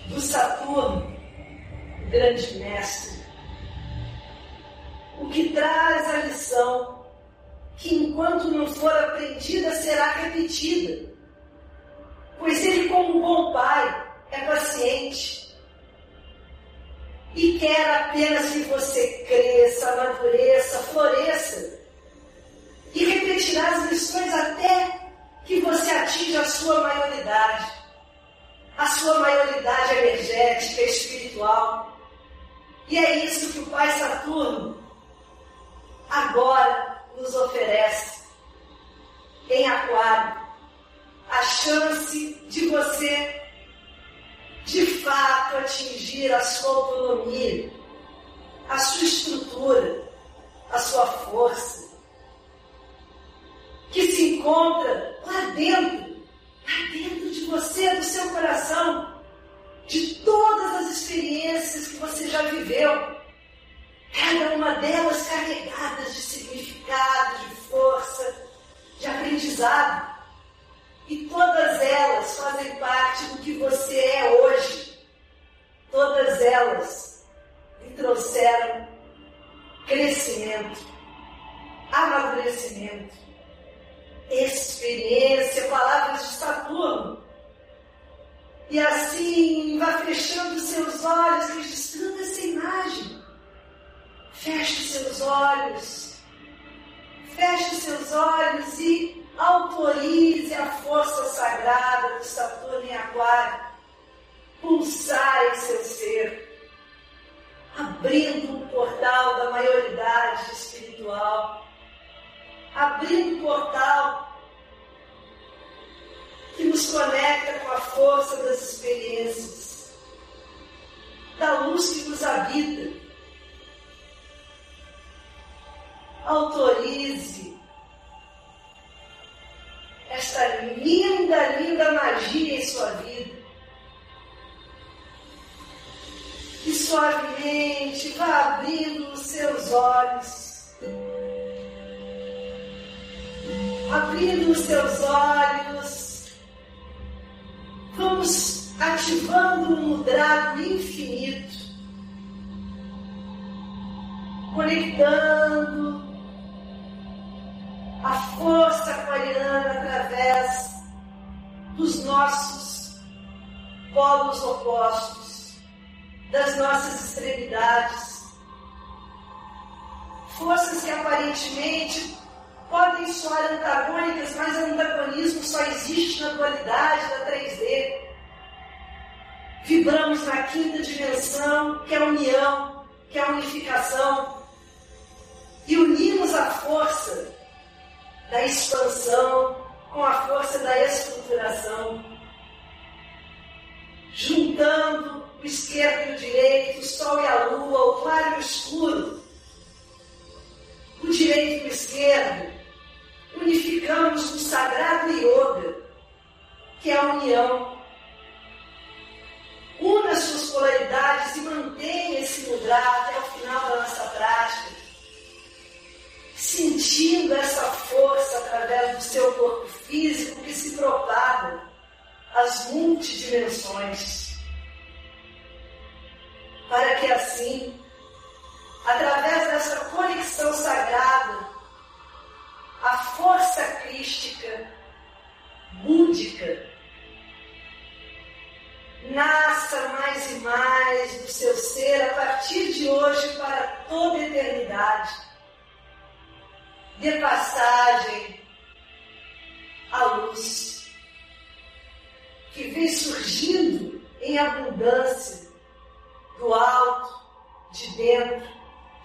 Speaker 1: do Saturno, grande mestre o que traz a lição que, enquanto não for aprendida, será repetida. Pois ele, como um bom pai, é paciente e quer apenas que você cresça, amadureça, floresça. E repetirá as lições até que você atinja a sua maioridade, a sua maioridade energética, espiritual. E é isso que o Pai Saturno agora nos oferece em Aquário a chance de você, de fato, atingir a sua autonomia, a sua estrutura, a sua força, que se encontra lá dentro, lá dentro de você, do seu coração, de todas as experiências que você já viveu cada uma delas carregadas de significado, de força, de aprendizado. E todas elas fazem parte do que você é hoje. Todas elas lhe trouxeram crescimento, amadurecimento, experiência, palavras de Saturno. E assim, vá fechando seus olhos, registrando essa imagem Feche seus olhos. Feche seus olhos e autorize a força sagrada do Saturno em Aquário. Pulsar em seu ser, abrindo o portal da maioridade espiritual, abrindo o portal que nos conecta com a força das experiências, da luz que nos habita. Autorize esta linda, linda magia em sua vida. E suavemente vá abrindo os seus olhos. Abrindo os seus olhos. Vamos ativando um mudra infinito. Conectando polos opostos, das nossas extremidades. Forças que aparentemente podem soar antagônicas, mas o antagonismo só existe na dualidade da 3D. Vibramos na quinta dimensão, que é a união, que é a unificação, e unimos a força da expansão, com a força da estruturação, juntando o esquerdo e o direito, o sol e a lua, o claro e o escuro, o direito e o esquerdo, unificamos no sagrado yoga, que é a união. Una suas polaridades e mantenha esse mudra até o final da nossa prática sentindo essa força através do seu corpo físico que se propaga às multidimensões. Para que assim, através dessa conexão sagrada, a força crística, búdica, nasça mais e mais do seu ser a partir de hoje para toda a eternidade, dê passagem à luz que vem surgindo em abundância do alto, de dentro,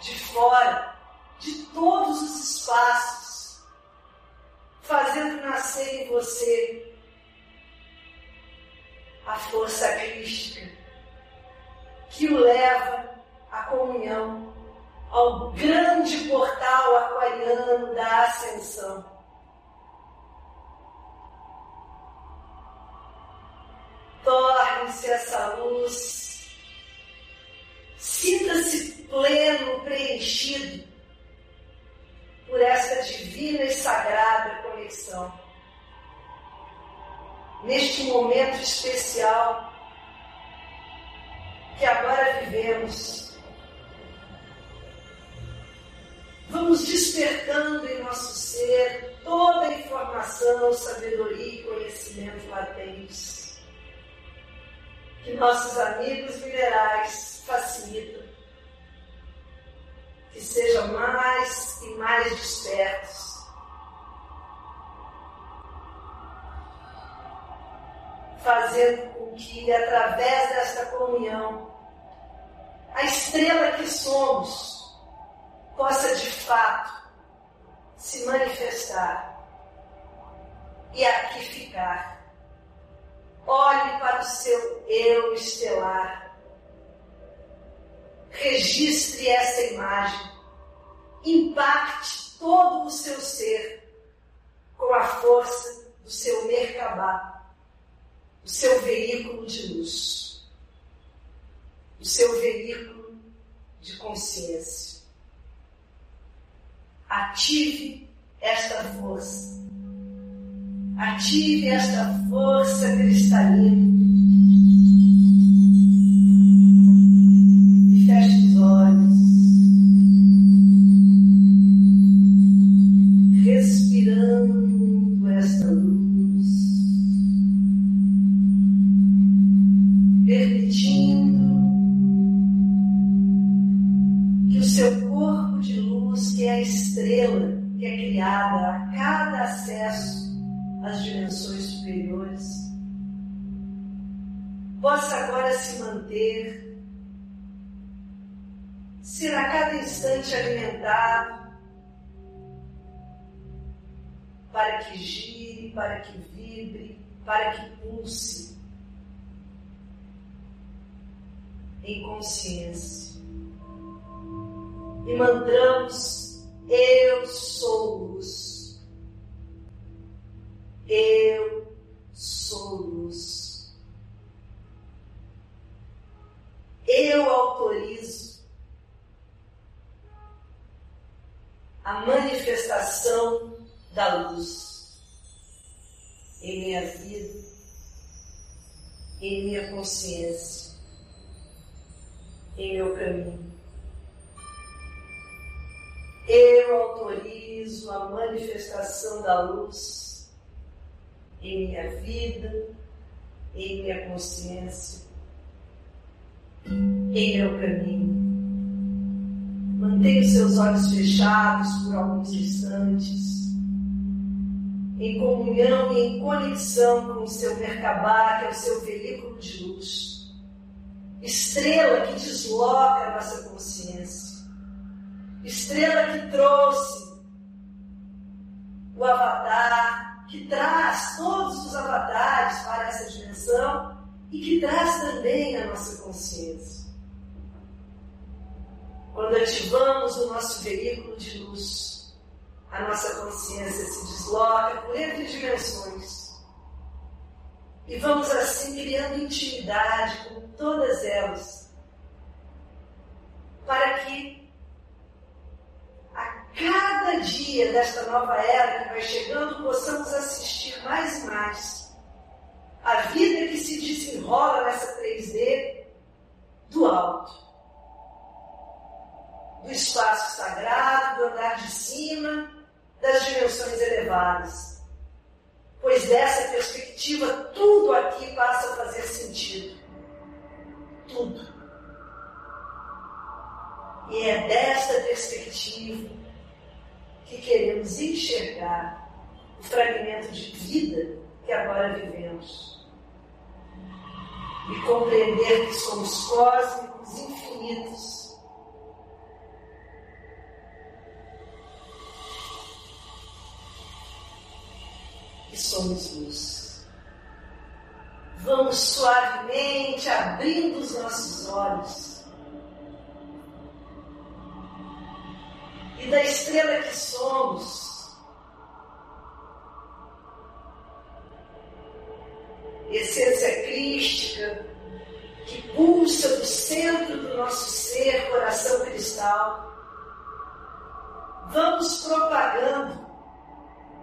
Speaker 1: de fora, de todos os espaços, fazendo nascer em você a força crística que o leva à comunhão, ao grande portal aquariano da ascensão. Torne-se essa luz, sinta-se pleno, preenchido por essa divina e sagrada conexão. Neste momento especial que agora vivemos, vamos despertando em nosso ser toda a informação, sabedoria e conhecimento latentes que nossos amigos minerais facilitam, que sejam mais e mais despertos. Fazendo com que, através desta comunhão, a estrela que somos possa de fato se manifestar e aqui ficar Olhe para o seu eu estelar. Registre essa imagem. Impacte todo o seu ser com a força do seu Merkabah, o seu veículo de luz, o seu veículo de consciência. Ative esta força Ative esta força cristalina. E feche os olhos. Respirando esta luz. Permitindo que o seu corpo de luz, que é a estrela que é criada a cada acesso as dimensões superiores, possa agora se manter, ser a cada instante alimentado, para que gire, para que vibre, para que pulse em consciência. E mandamos, eu sou luz. Eu sou luz. Eu autorizo a manifestação da luz em minha vida, em minha consciência, em meu caminho. Eu autorizo a manifestação da luz em minha vida, em minha consciência, em meu caminho. Mantenha os seus olhos fechados por alguns instantes, em comunhão e em conexão com o seu Merkabah, que é o seu veículo de luz. Estrela que desloca a nossa consciência. Estrela que trouxe o avatar que traz todos os avatares para essa dimensão e que traz também a nossa consciência. Quando ativamos o nosso veículo de luz, a nossa consciência se desloca por entre dimensões. E vamos assim criando intimidade com todas elas, para que cada dia desta nova era que vai chegando, possamos assistir mais e mais a vida que se desenrola nessa 3D do alto, do espaço sagrado, do andar de cima, das dimensões elevadas. Pois dessa perspectiva, tudo aqui passa a fazer sentido. Tudo. E é desta perspectiva que queremos enxergar o fragmento de vida que agora vivemos. E compreender que somos cósmicos infinitos. E somos luz. Vamos suavemente abrindo os nossos olhos e da estrela que somos. Essência crística que pulsa do centro do nosso ser, coração cristal. Vamos propagando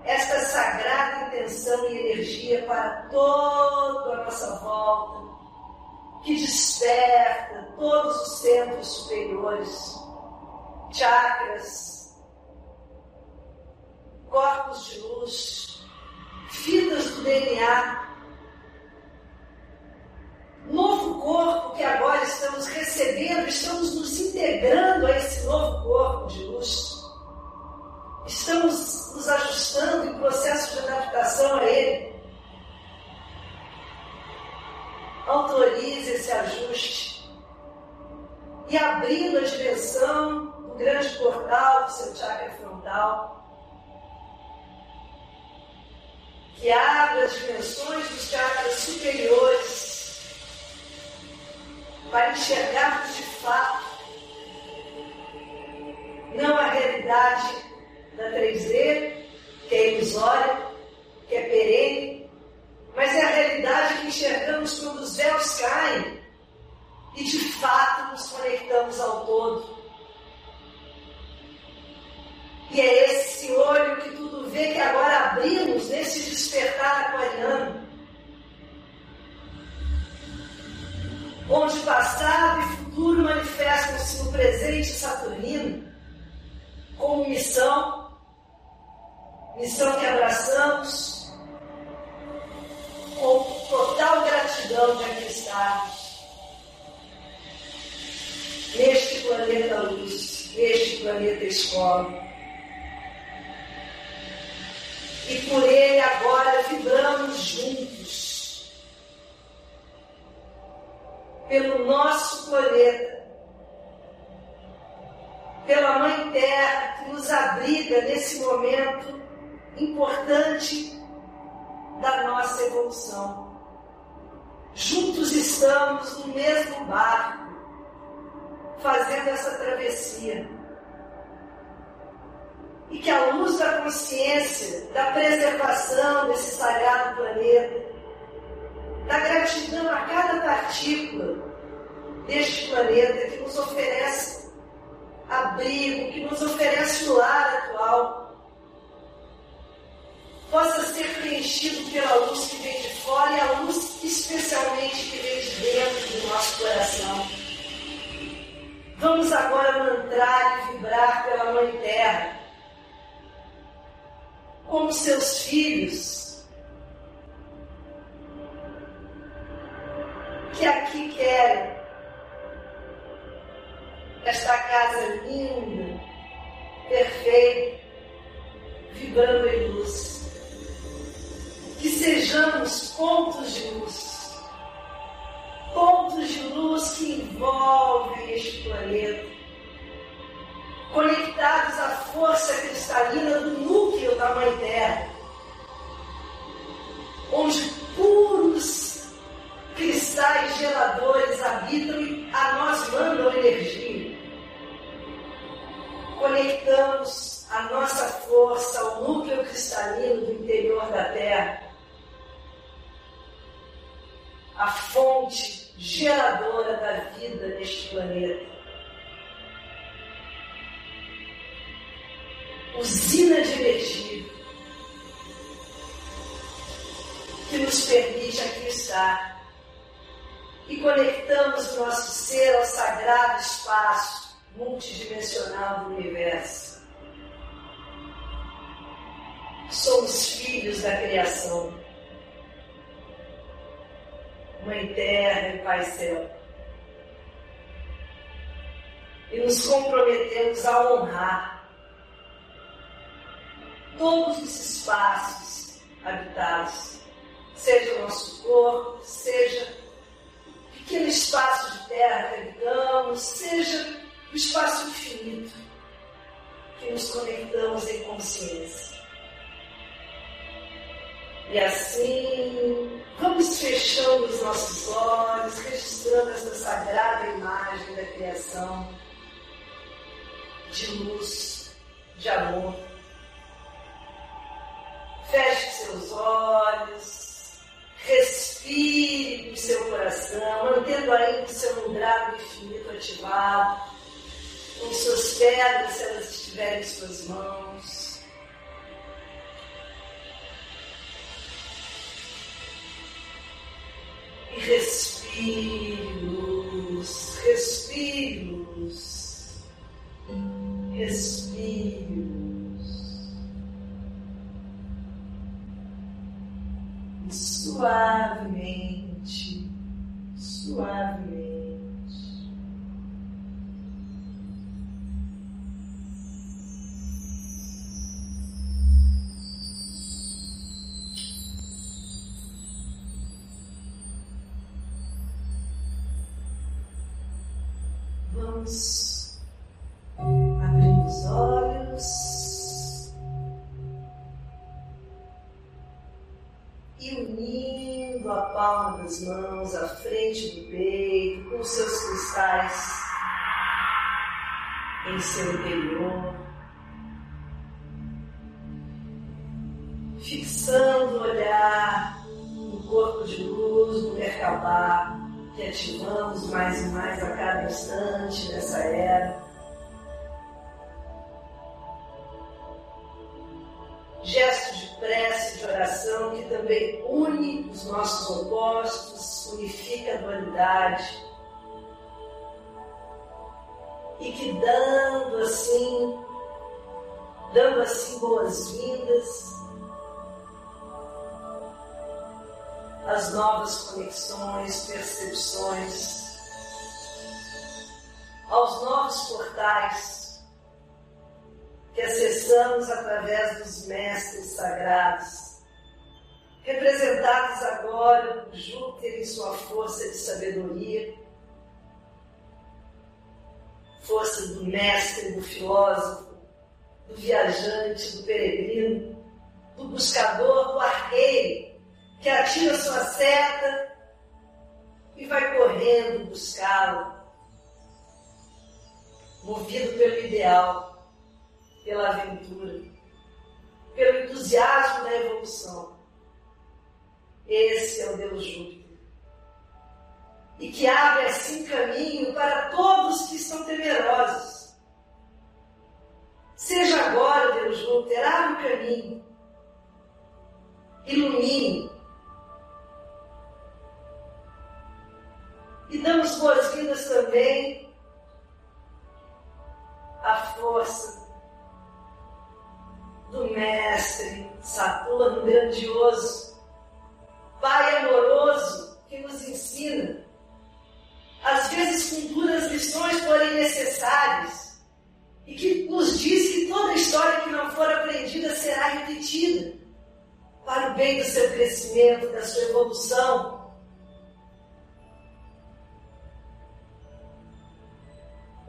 Speaker 1: esta sagrada intenção e energia para toda a nossa volta, que desperta todos os centros superiores chakras, corpos de luz, fitas do DNA, novo corpo que agora estamos recebendo, estamos nos integrando a esse novo corpo de luz. Estamos nos ajustando em processo de adaptação a ele. Autorize esse ajuste e abrindo a direção grande portal do seu chakra frontal, que abre as dimensões dos chakras superiores para enxergarmos de fato não a realidade da 3D, que é ilusória, que é perene, mas é a realidade que enxergamos quando os véus caem e de fato nos conectamos ao todo. E é esse olho que tudo vê que agora abrimos nesse despertar aquariano. Onde passado e futuro manifestam-se no presente saturnino como missão, missão que abraçamos com total gratidão de aqui estarmos neste planeta luz, neste planeta escola. E por ele agora vibramos juntos. Pelo nosso planeta, pela Mãe Terra que nos abriga nesse momento importante da nossa evolução. Juntos estamos no mesmo barco, fazendo essa travessia e que a luz da consciência, da preservação desse sagrado planeta, da gratidão a cada partícula deste planeta que nos oferece abrigo, que nos oferece o lar atual, possa ser preenchido pela luz que vem de fora e a luz especialmente que vem de dentro do nosso coração. Vamos agora mantrar e vibrar pela Mãe Terra como seus filhos, que aqui querem esta casa linda, perfeita, vibrando em luz. Que sejamos pontos de luz, pontos de luz que envolvem este planeta conectados à força cristalina do núcleo da Mãe Terra, onde puros cristais geladores habitam e a nós mandam energia. Conectamos a nossa força ao núcleo cristalino do interior da Terra, a fonte geradora da vida neste planeta. Usina de energia que nos permite aqui estar e conectamos nosso ser ao sagrado espaço multidimensional do universo. Somos filhos da criação. Mãe Terra e Pai Céu. e nos comprometemos a honrar todos os espaços habitados, seja o nosso corpo, seja o pequeno espaço de terra que habitamos, seja o espaço infinito que nos conectamos em consciência. E assim, vamos fechando os nossos olhos, registrando essa sagrada imagem da criação de luz, de amor. Seus olhos, respire com seu coração, mantendo ainda o seu umbrado infinito ativado, com suas pedras, se elas estiverem em suas mãos. E respire correndo buscá-lo, movido pelo ideal, pela aventura, pelo entusiasmo da evolução. Esse é o Deus Júpiter. E que abre assim caminho para todos que estão temerosos. Seja agora, Deus Júpiter, abre o caminho, ilumine, damos boas-vindas também à força do Mestre Saturno grandioso, Pai amoroso que nos ensina, às vezes com duras lições, porém necessárias, e que nos diz que toda história que não for aprendida será repetida para o bem do seu crescimento, da sua evolução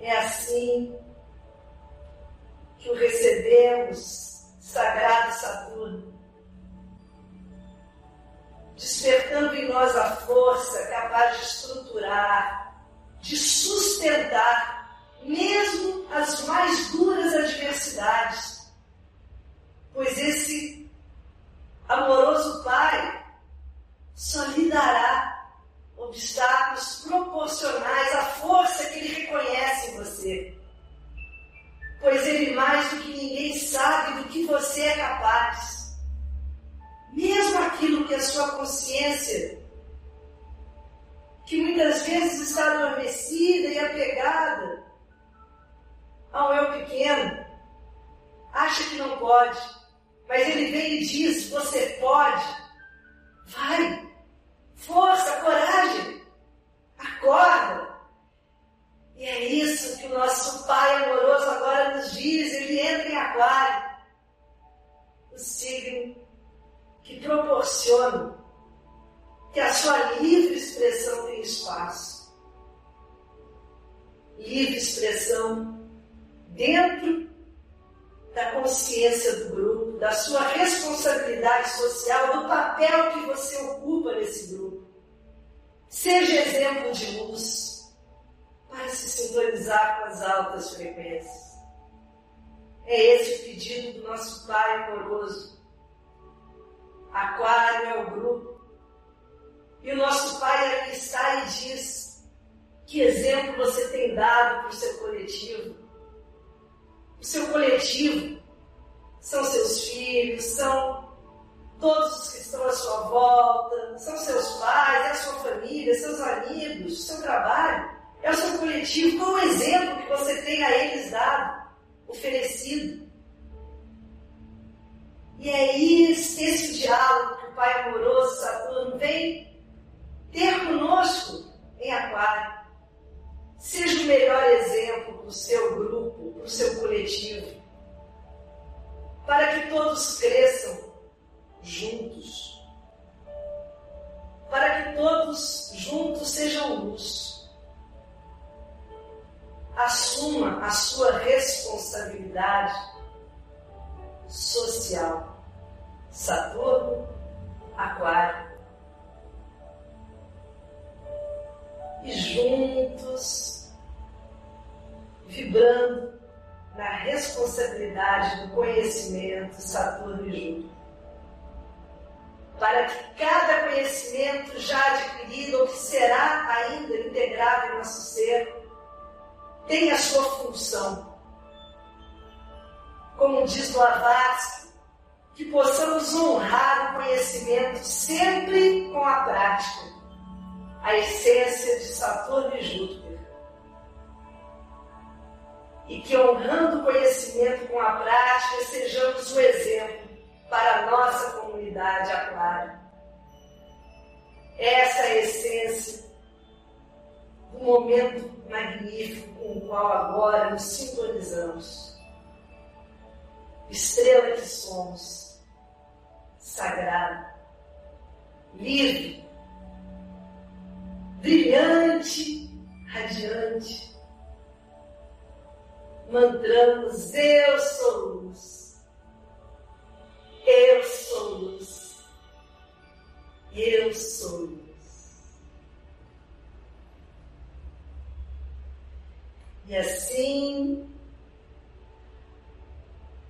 Speaker 1: É assim que o recebemos, Sagrado Saturno, despertando em nós a força capaz de estruturar, de sustentar, mesmo as mais duras adversidades. Pois esse amoroso Pai só lhe dará obstáculos proporcionais à força que ele reconhece em você. Pois ele mais do que ninguém sabe do que você é capaz. Mesmo aquilo que a sua consciência, que muitas vezes está adormecida e apegada ao eu pequeno, acha que não pode, mas ele vem e diz: Você pode, vai, Força, coragem. Acorda. E é isso que o nosso Pai amoroso agora nos diz. Ele entra em aquário. O signo que proporciona que a sua livre expressão tenha espaço. Livre expressão dentro da consciência do grupo, da sua responsabilidade social, do papel que você ocupa nesse grupo. Seja exemplo de luz para se sintonizar com as altas frequências. É esse o pedido do nosso Pai amoroso. Aquário é o grupo. E o nosso Pai ali está e diz: que exemplo você tem dado para o seu coletivo? O seu coletivo são seus filhos, são todos os que estão à sua volta, são seus pais, é a sua família, seus amigos, seu trabalho, é o seu coletivo. Qual o exemplo que você tem a eles dado, oferecido? E é esse, esse diálogo que o Pai amoroso Saturno vem ter conosco em Aquário. Seja o melhor exemplo para o seu grupo, para o seu coletivo, para que todos cresçam juntos, para que todos juntos sejam luz. Assuma a sua responsabilidade social. Saturno, Aquário. E juntos vibrando na responsabilidade do conhecimento Saturno e Júpiter. Para que cada conhecimento já adquirido ou que será ainda integrado em nosso ser tenha sua função. Como diz Blavatsky, que possamos honrar o conhecimento sempre com a prática, a essência de Saturno e Júpiter e que honrando o conhecimento com a prática sejamos o exemplo para a nossa comunidade aquária. Essa é a essência do momento magnífico com o qual agora nos sintonizamos. Estrela que somos, sagrada, livre, brilhante, radiante mantramos Eu sou luz. Eu sou. E assim,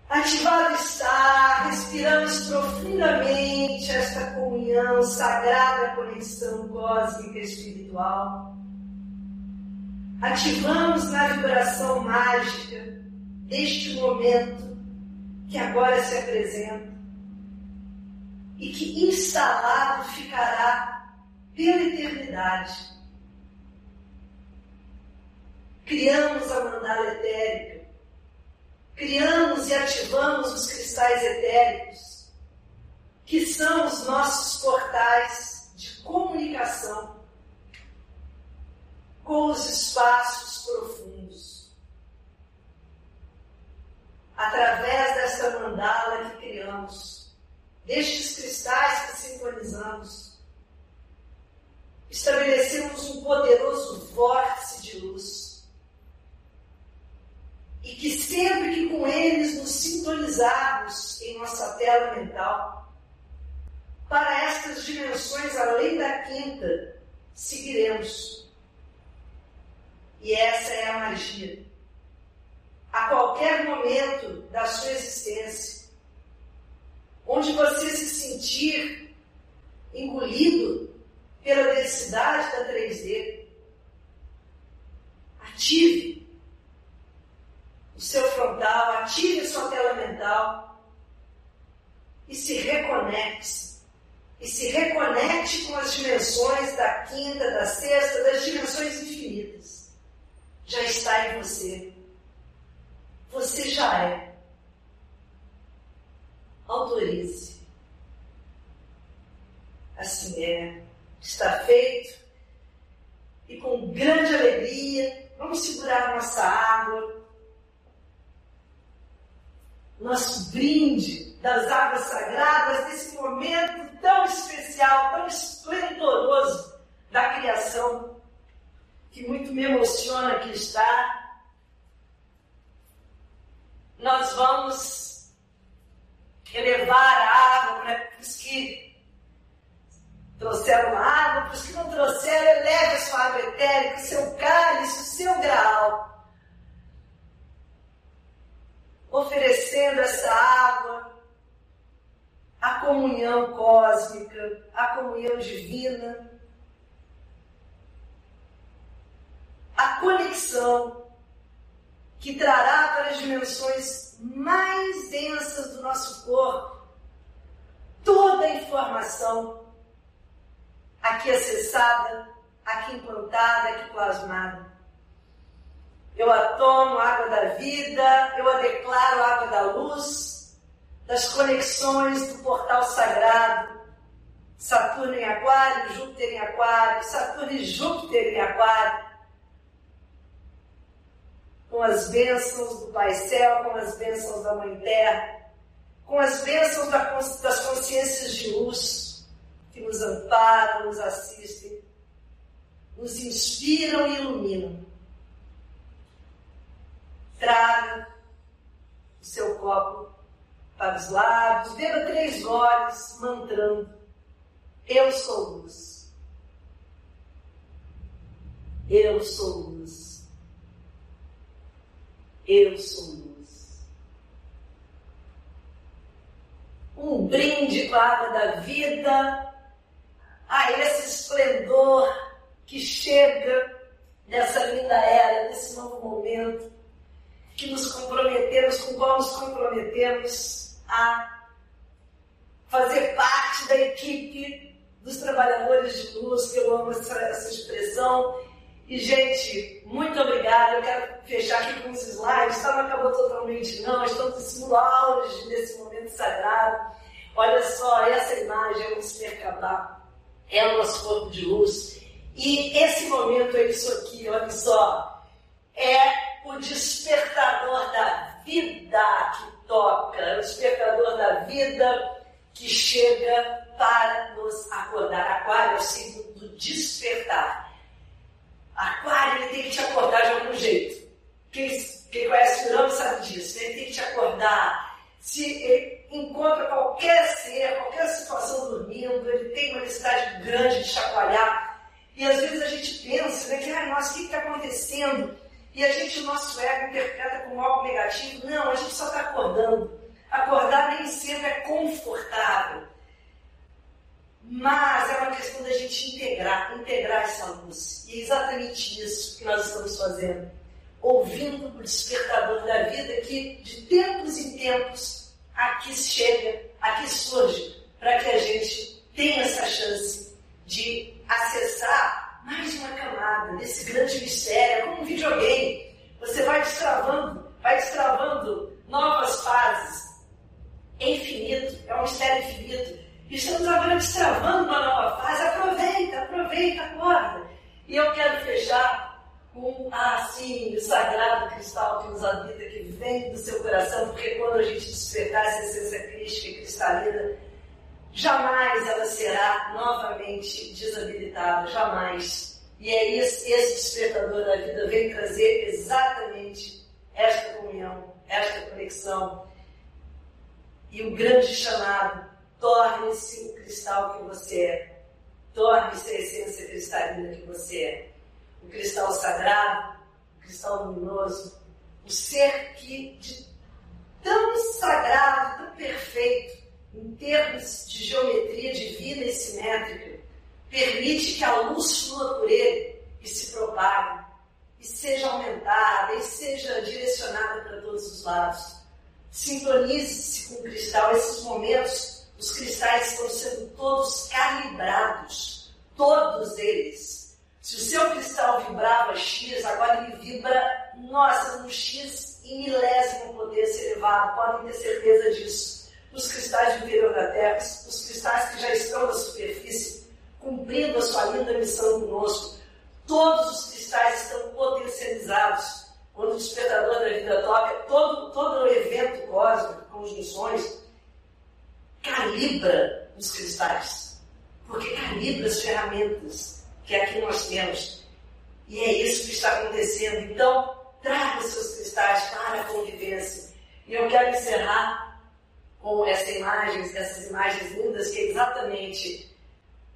Speaker 1: ativado está, respiramos profundamente esta comunhão, sagrada conexão cósmica espiritual ativamos na vibração mágica deste momento que agora se apresenta e que instalado ficará pela eternidade. Criamos a mandala etérica, criamos e ativamos os cristais etéricos, que são os nossos portais de comunicação com os espaços profundos. Através desta mandala que criamos, destes cristais que sintonizamos, estabelecemos um poderoso vórtice de luz. E que sempre que com eles nos sintonizarmos em nossa tela mental, para estas dimensões além da quinta, seguiremos e essa é a magia. A qualquer momento da sua existência, onde você se sentir engolido pela densidade da 3D, ative o seu frontal, ative a sua tela mental e se reconecte. E se reconecte com as dimensões da quinta, da sexta, das dimensões infinitas já está em você. Você já é. Autorize. Assim é. Está feito. E com grande alegria, vamos segurar nossa água, nosso brinde das águas sagradas, desse momento tão especial, tão esplendoroso da criação, que muito me emociona aqui estar. Nós vamos elevar a água para os que trouxeram água, para os que não trouxeram, eleve a sua água etérica, o seu cálice, o seu grau. Oferecendo essa água, a comunhão cósmica, a comunhão divina, a conexão que trará para as dimensões mais densas do nosso corpo. Toda a informação aqui acessada, aqui implantada, aqui plasmada. Eu a tomo, água da vida, eu a declaro, água da luz, das conexões do portal sagrado, Saturno em Aquário, Júpiter em Aquário, Saturno e Júpiter em Aquário, com as bênçãos do Pai Céu, com as bênçãos da Mãe Terra, com as bênçãos das consciências de luz, que nos amparam, nos assistem, nos inspiram e iluminam. Traga o seu copo para os lábios, beba três goles, mantrando: Eu sou luz. Eu sou luz. Eu sou luz. Um brinde com a água da vida a esse esplendor que chega nessa linda era, nesse novo momento, que nos comprometemos, com qual nos comprometemos a fazer parte da equipe dos trabalhadores de luz, que eu amo essa, essa expressão. E, gente, muito obrigada. Eu quero fechar aqui com os slides. Tá, não acabou totalmente, não. Estamos em cima desse momento sagrado. Olha só, essa imagem é um despercabar é o nosso corpo de luz. E esse momento é isso aqui, olha só, é o despertador da vida que toca, é o despertador da vida que chega para nos acordar. Aquário é o símbolo do despertar. Aquário ele tem que te acordar de algum jeito. Quem, quem conhece o Urano sabe disso. Ele tem que te acordar, se encontra qualquer ser, qualquer situação dormindo, ele tem uma necessidade grande de chacoalhar. E às vezes a gente pensa né, que, ai, nossa, o que está acontecendo? E a gente, o nosso ego, interpreta como algo negativo. Não, a gente só está acordando. Acordar nem sempre é confortável. Mas é uma questão da gente integrar, integrar essa luz. E é exatamente isso que nós estamos fazendo ouvindo o despertador da vida que, de tempos em tempos, aqui chega, aqui surge, para que a gente tenha essa chance de acessar mais uma camada desse grande mistério, é como um videogame. Você vai destravando, vai destravando novas fases. É infinito, é um mistério infinito. Estamos agora destravando uma nova fase. Aproveita, aproveita, acorda. E eu quero fechar com assim, o sagrado cristal que nos habita, que vem do seu coração, porque quando a gente despertar essa essência crística e cristalina, jamais ela será novamente desabilitada, jamais. E é esse, esse despertador da vida vem trazer exatamente esta comunhão, esta conexão. E o grande chamado, torne-se o cristal que você é. Torne-se a essência cristalina que você é o cristal sagrado, o cristal luminoso, o ser que de tão sagrado, tão perfeito, em termos de geometria divina e simétrica, permite que a luz flua por ele e se propague, e seja aumentada, e seja direcionada para todos os lados. Sintonize-se com o cristal. Esses momentos, os cristais estão sendo todos calibrados, todos eles se o seu cristal vibrava X, agora ele vibra, nossa, um X em milésimo poder ser elevado, podem ter certeza disso. Os cristais do interior da Terra, os cristais que já estão na superfície, cumprindo a sua linda missão conosco, todos os cristais estão potencializados. Quando o despertador da vida toca, todo, todo o evento cósmico, conjunções, calibra os cristais, porque calibra as ferramentas que aqui nós temos. E é isso que está acontecendo. Então, traga seus cristais para a convivência. E eu quero encerrar com essa imagem, essas imagens lindas, que é exatamente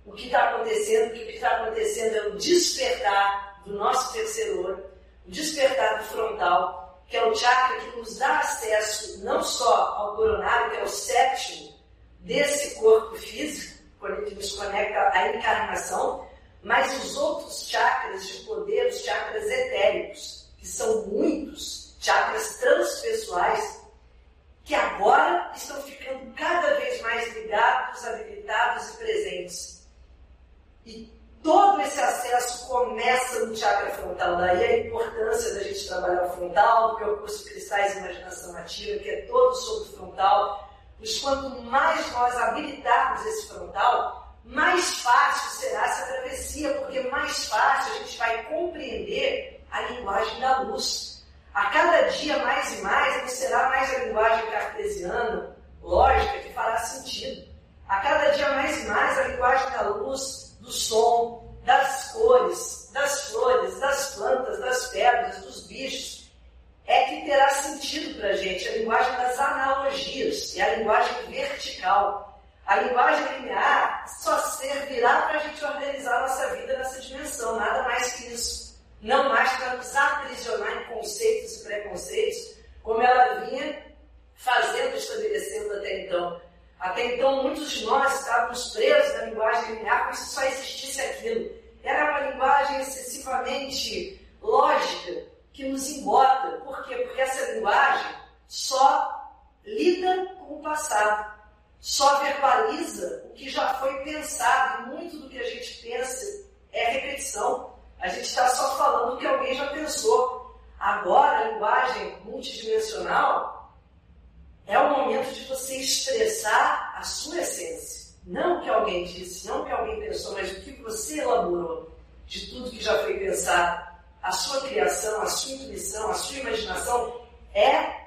Speaker 1: o que está acontecendo, o que está acontecendo é o despertar do nosso terceiro olho, o despertar do frontal, que é o chakra que nos dá acesso não só ao coronário, que é o sétimo desse corpo físico, quando ele nos conecta à encarnação, mas os outros chakras de poder, os chakras etéricos, que são muitos, chakras transpessoais, que agora estão ficando cada vez mais ligados, habilitados e presentes. E todo esse acesso começa no chakra frontal. Daí a importância da gente trabalhar o frontal, do meu curso Cristais Imaginação Ativa, que é todo sobre o frontal. Pois quanto mais nós habilitarmos esse frontal, mais fácil será essa travessia, porque mais fácil a gente vai compreender a linguagem da luz. A cada dia mais e mais não será mais a linguagem cartesiana, lógica, que fará sentido. A cada dia mais e mais a linguagem da luz do som, das cores, das flores, das plantas, das pedras, dos bichos, é que terá sentido para a gente. A linguagem das analogias é a linguagem vertical. A linguagem linear só servirá para a gente organizar a nossa vida nessa dimensão, nada mais que isso. Não mais para nos aprisionar em conceitos e preconceitos, como ela vinha fazendo, estabelecendo até então. Até então, muitos de nós estávamos presos na linguagem linear como se só existisse aquilo. Era uma linguagem excessivamente lógica que nos embota. Por quê? Porque essa linguagem só lida com o passado, só verbaliza o que já foi pensado. E muito do que a gente pensa é repetição. A gente está só falando o que alguém já pensou. Agora, a linguagem multidimensional é o momento de você expressar a sua essência. Não o que alguém disse, não o que alguém pensou, mas o que você elaborou de tudo que já foi pensado. A sua criação, a sua intuição, a sua imaginação é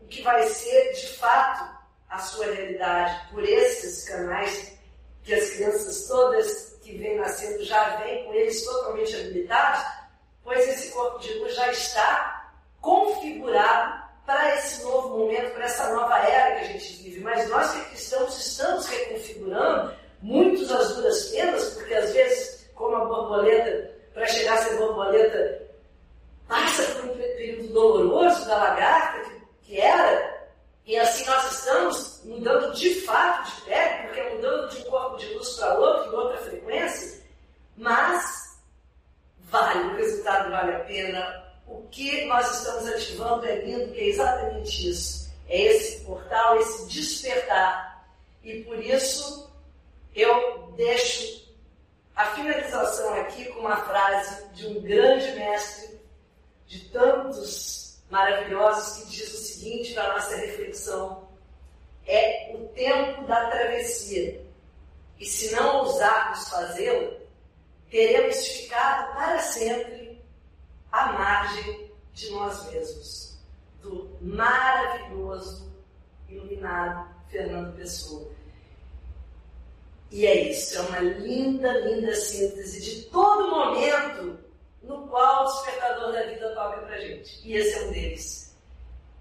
Speaker 1: o que vai ser de fato a sua realidade. Por esses canais que as crianças todas que vêm nascendo já vêm com eles totalmente habilitados, pois esse corpo de luz já está configurado para esse novo momento, para essa nova era que a gente vive. Mas nós que cristãos estamos reconfigurando muitos as duras penas, porque às vezes, como a borboleta, para chegar a ser borboleta, passa por um período doloroso da lagarta que, era, e assim nós estamos mudando de fato de pele, porque é mudando de um corpo de luz para outro, em outra frequência, mas vale, o resultado vale a pena, o que nós estamos ativando é lindo, que é exatamente isso. É esse portal, esse despertar. E por isso eu deixo a finalização aqui com uma frase de um grande mestre, de tantos maravilhosos, que diz o seguinte para a nossa reflexão: é o tempo da travessia. E se não ousarmos fazê-lo, teremos ficado para sempre à margem de nós mesmos, do maravilhoso, iluminado Fernando Pessoa. E é isso, é uma linda, linda síntese de todo momento no qual o despertador da vida toca pra gente. E esse é um deles.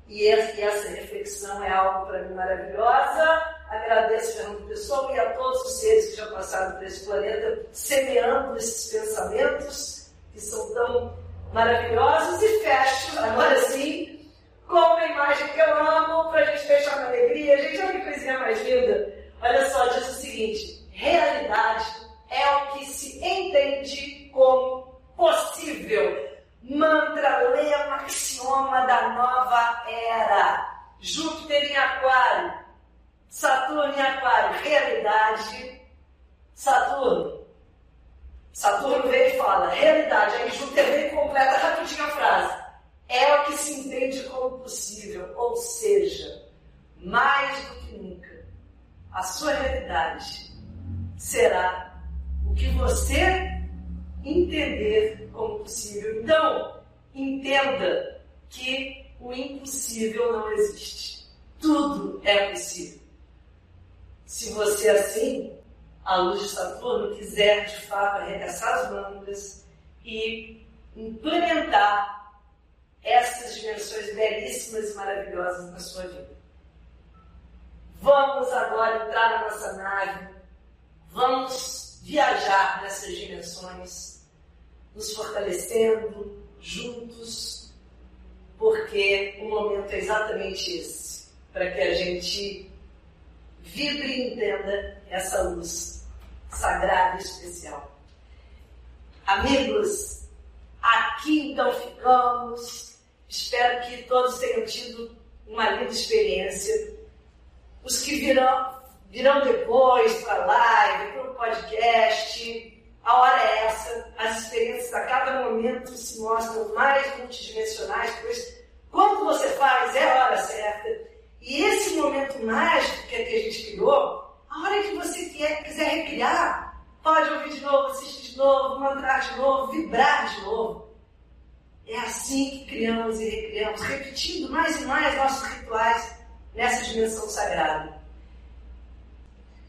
Speaker 1: E essa reflexão é algo para mim maravilhosa. Agradeço Fernando Pessoa e a todos os seres que já passaram por esse planeta, semeando esses pensamentos que são tão maravilhosos e fecho, agora sim, com uma imagem que eu amo, para a gente fechar com alegria. Gente, olha que coisinha mais linda. Olha só, diz o seguinte: realidade é o que se entende como possível. Mantra, leia maxioma da nova era. Júpiter em Aquário, Saturno em Aquário, realidade. Saturno, Saturno vem e fala, realidade, aí Júpiter vem e completa rapidinho a frase. É o que se entende como possível, ou seja, mais do que nunca, a sua realidade será o que você entender como possível. Então, entenda que o impossível não existe. Tudo é possível. se você assim, a luz de Saturno, quiser de fato arregaçar as mangas e implementar essas dimensões belíssimas e maravilhosas na sua vida. Vamos agora entrar na nossa nave, vamos viajar nessas dimensões, nos fortalecendo juntos, porque o momento é exatamente esse para que a gente vibre e entenda essa luz sagrada e especial. Amigos, aqui então ficamos. Espero que todos tenham tido uma linda experiência. Os que virão, virão depois para a live, para o podcast, a hora é essa. As experiências a cada momento se mostram mais multidimensionais, pois quando você faz é a hora certa. E esse momento mágico que a gente criou, a hora que você quer, quiser recriar, pode ouvir de novo, assistir de novo, mandar de novo, vibrar de novo. É assim que criamos e recriamos, repetindo mais e mais nossos rituais nessa dimensão sagrada.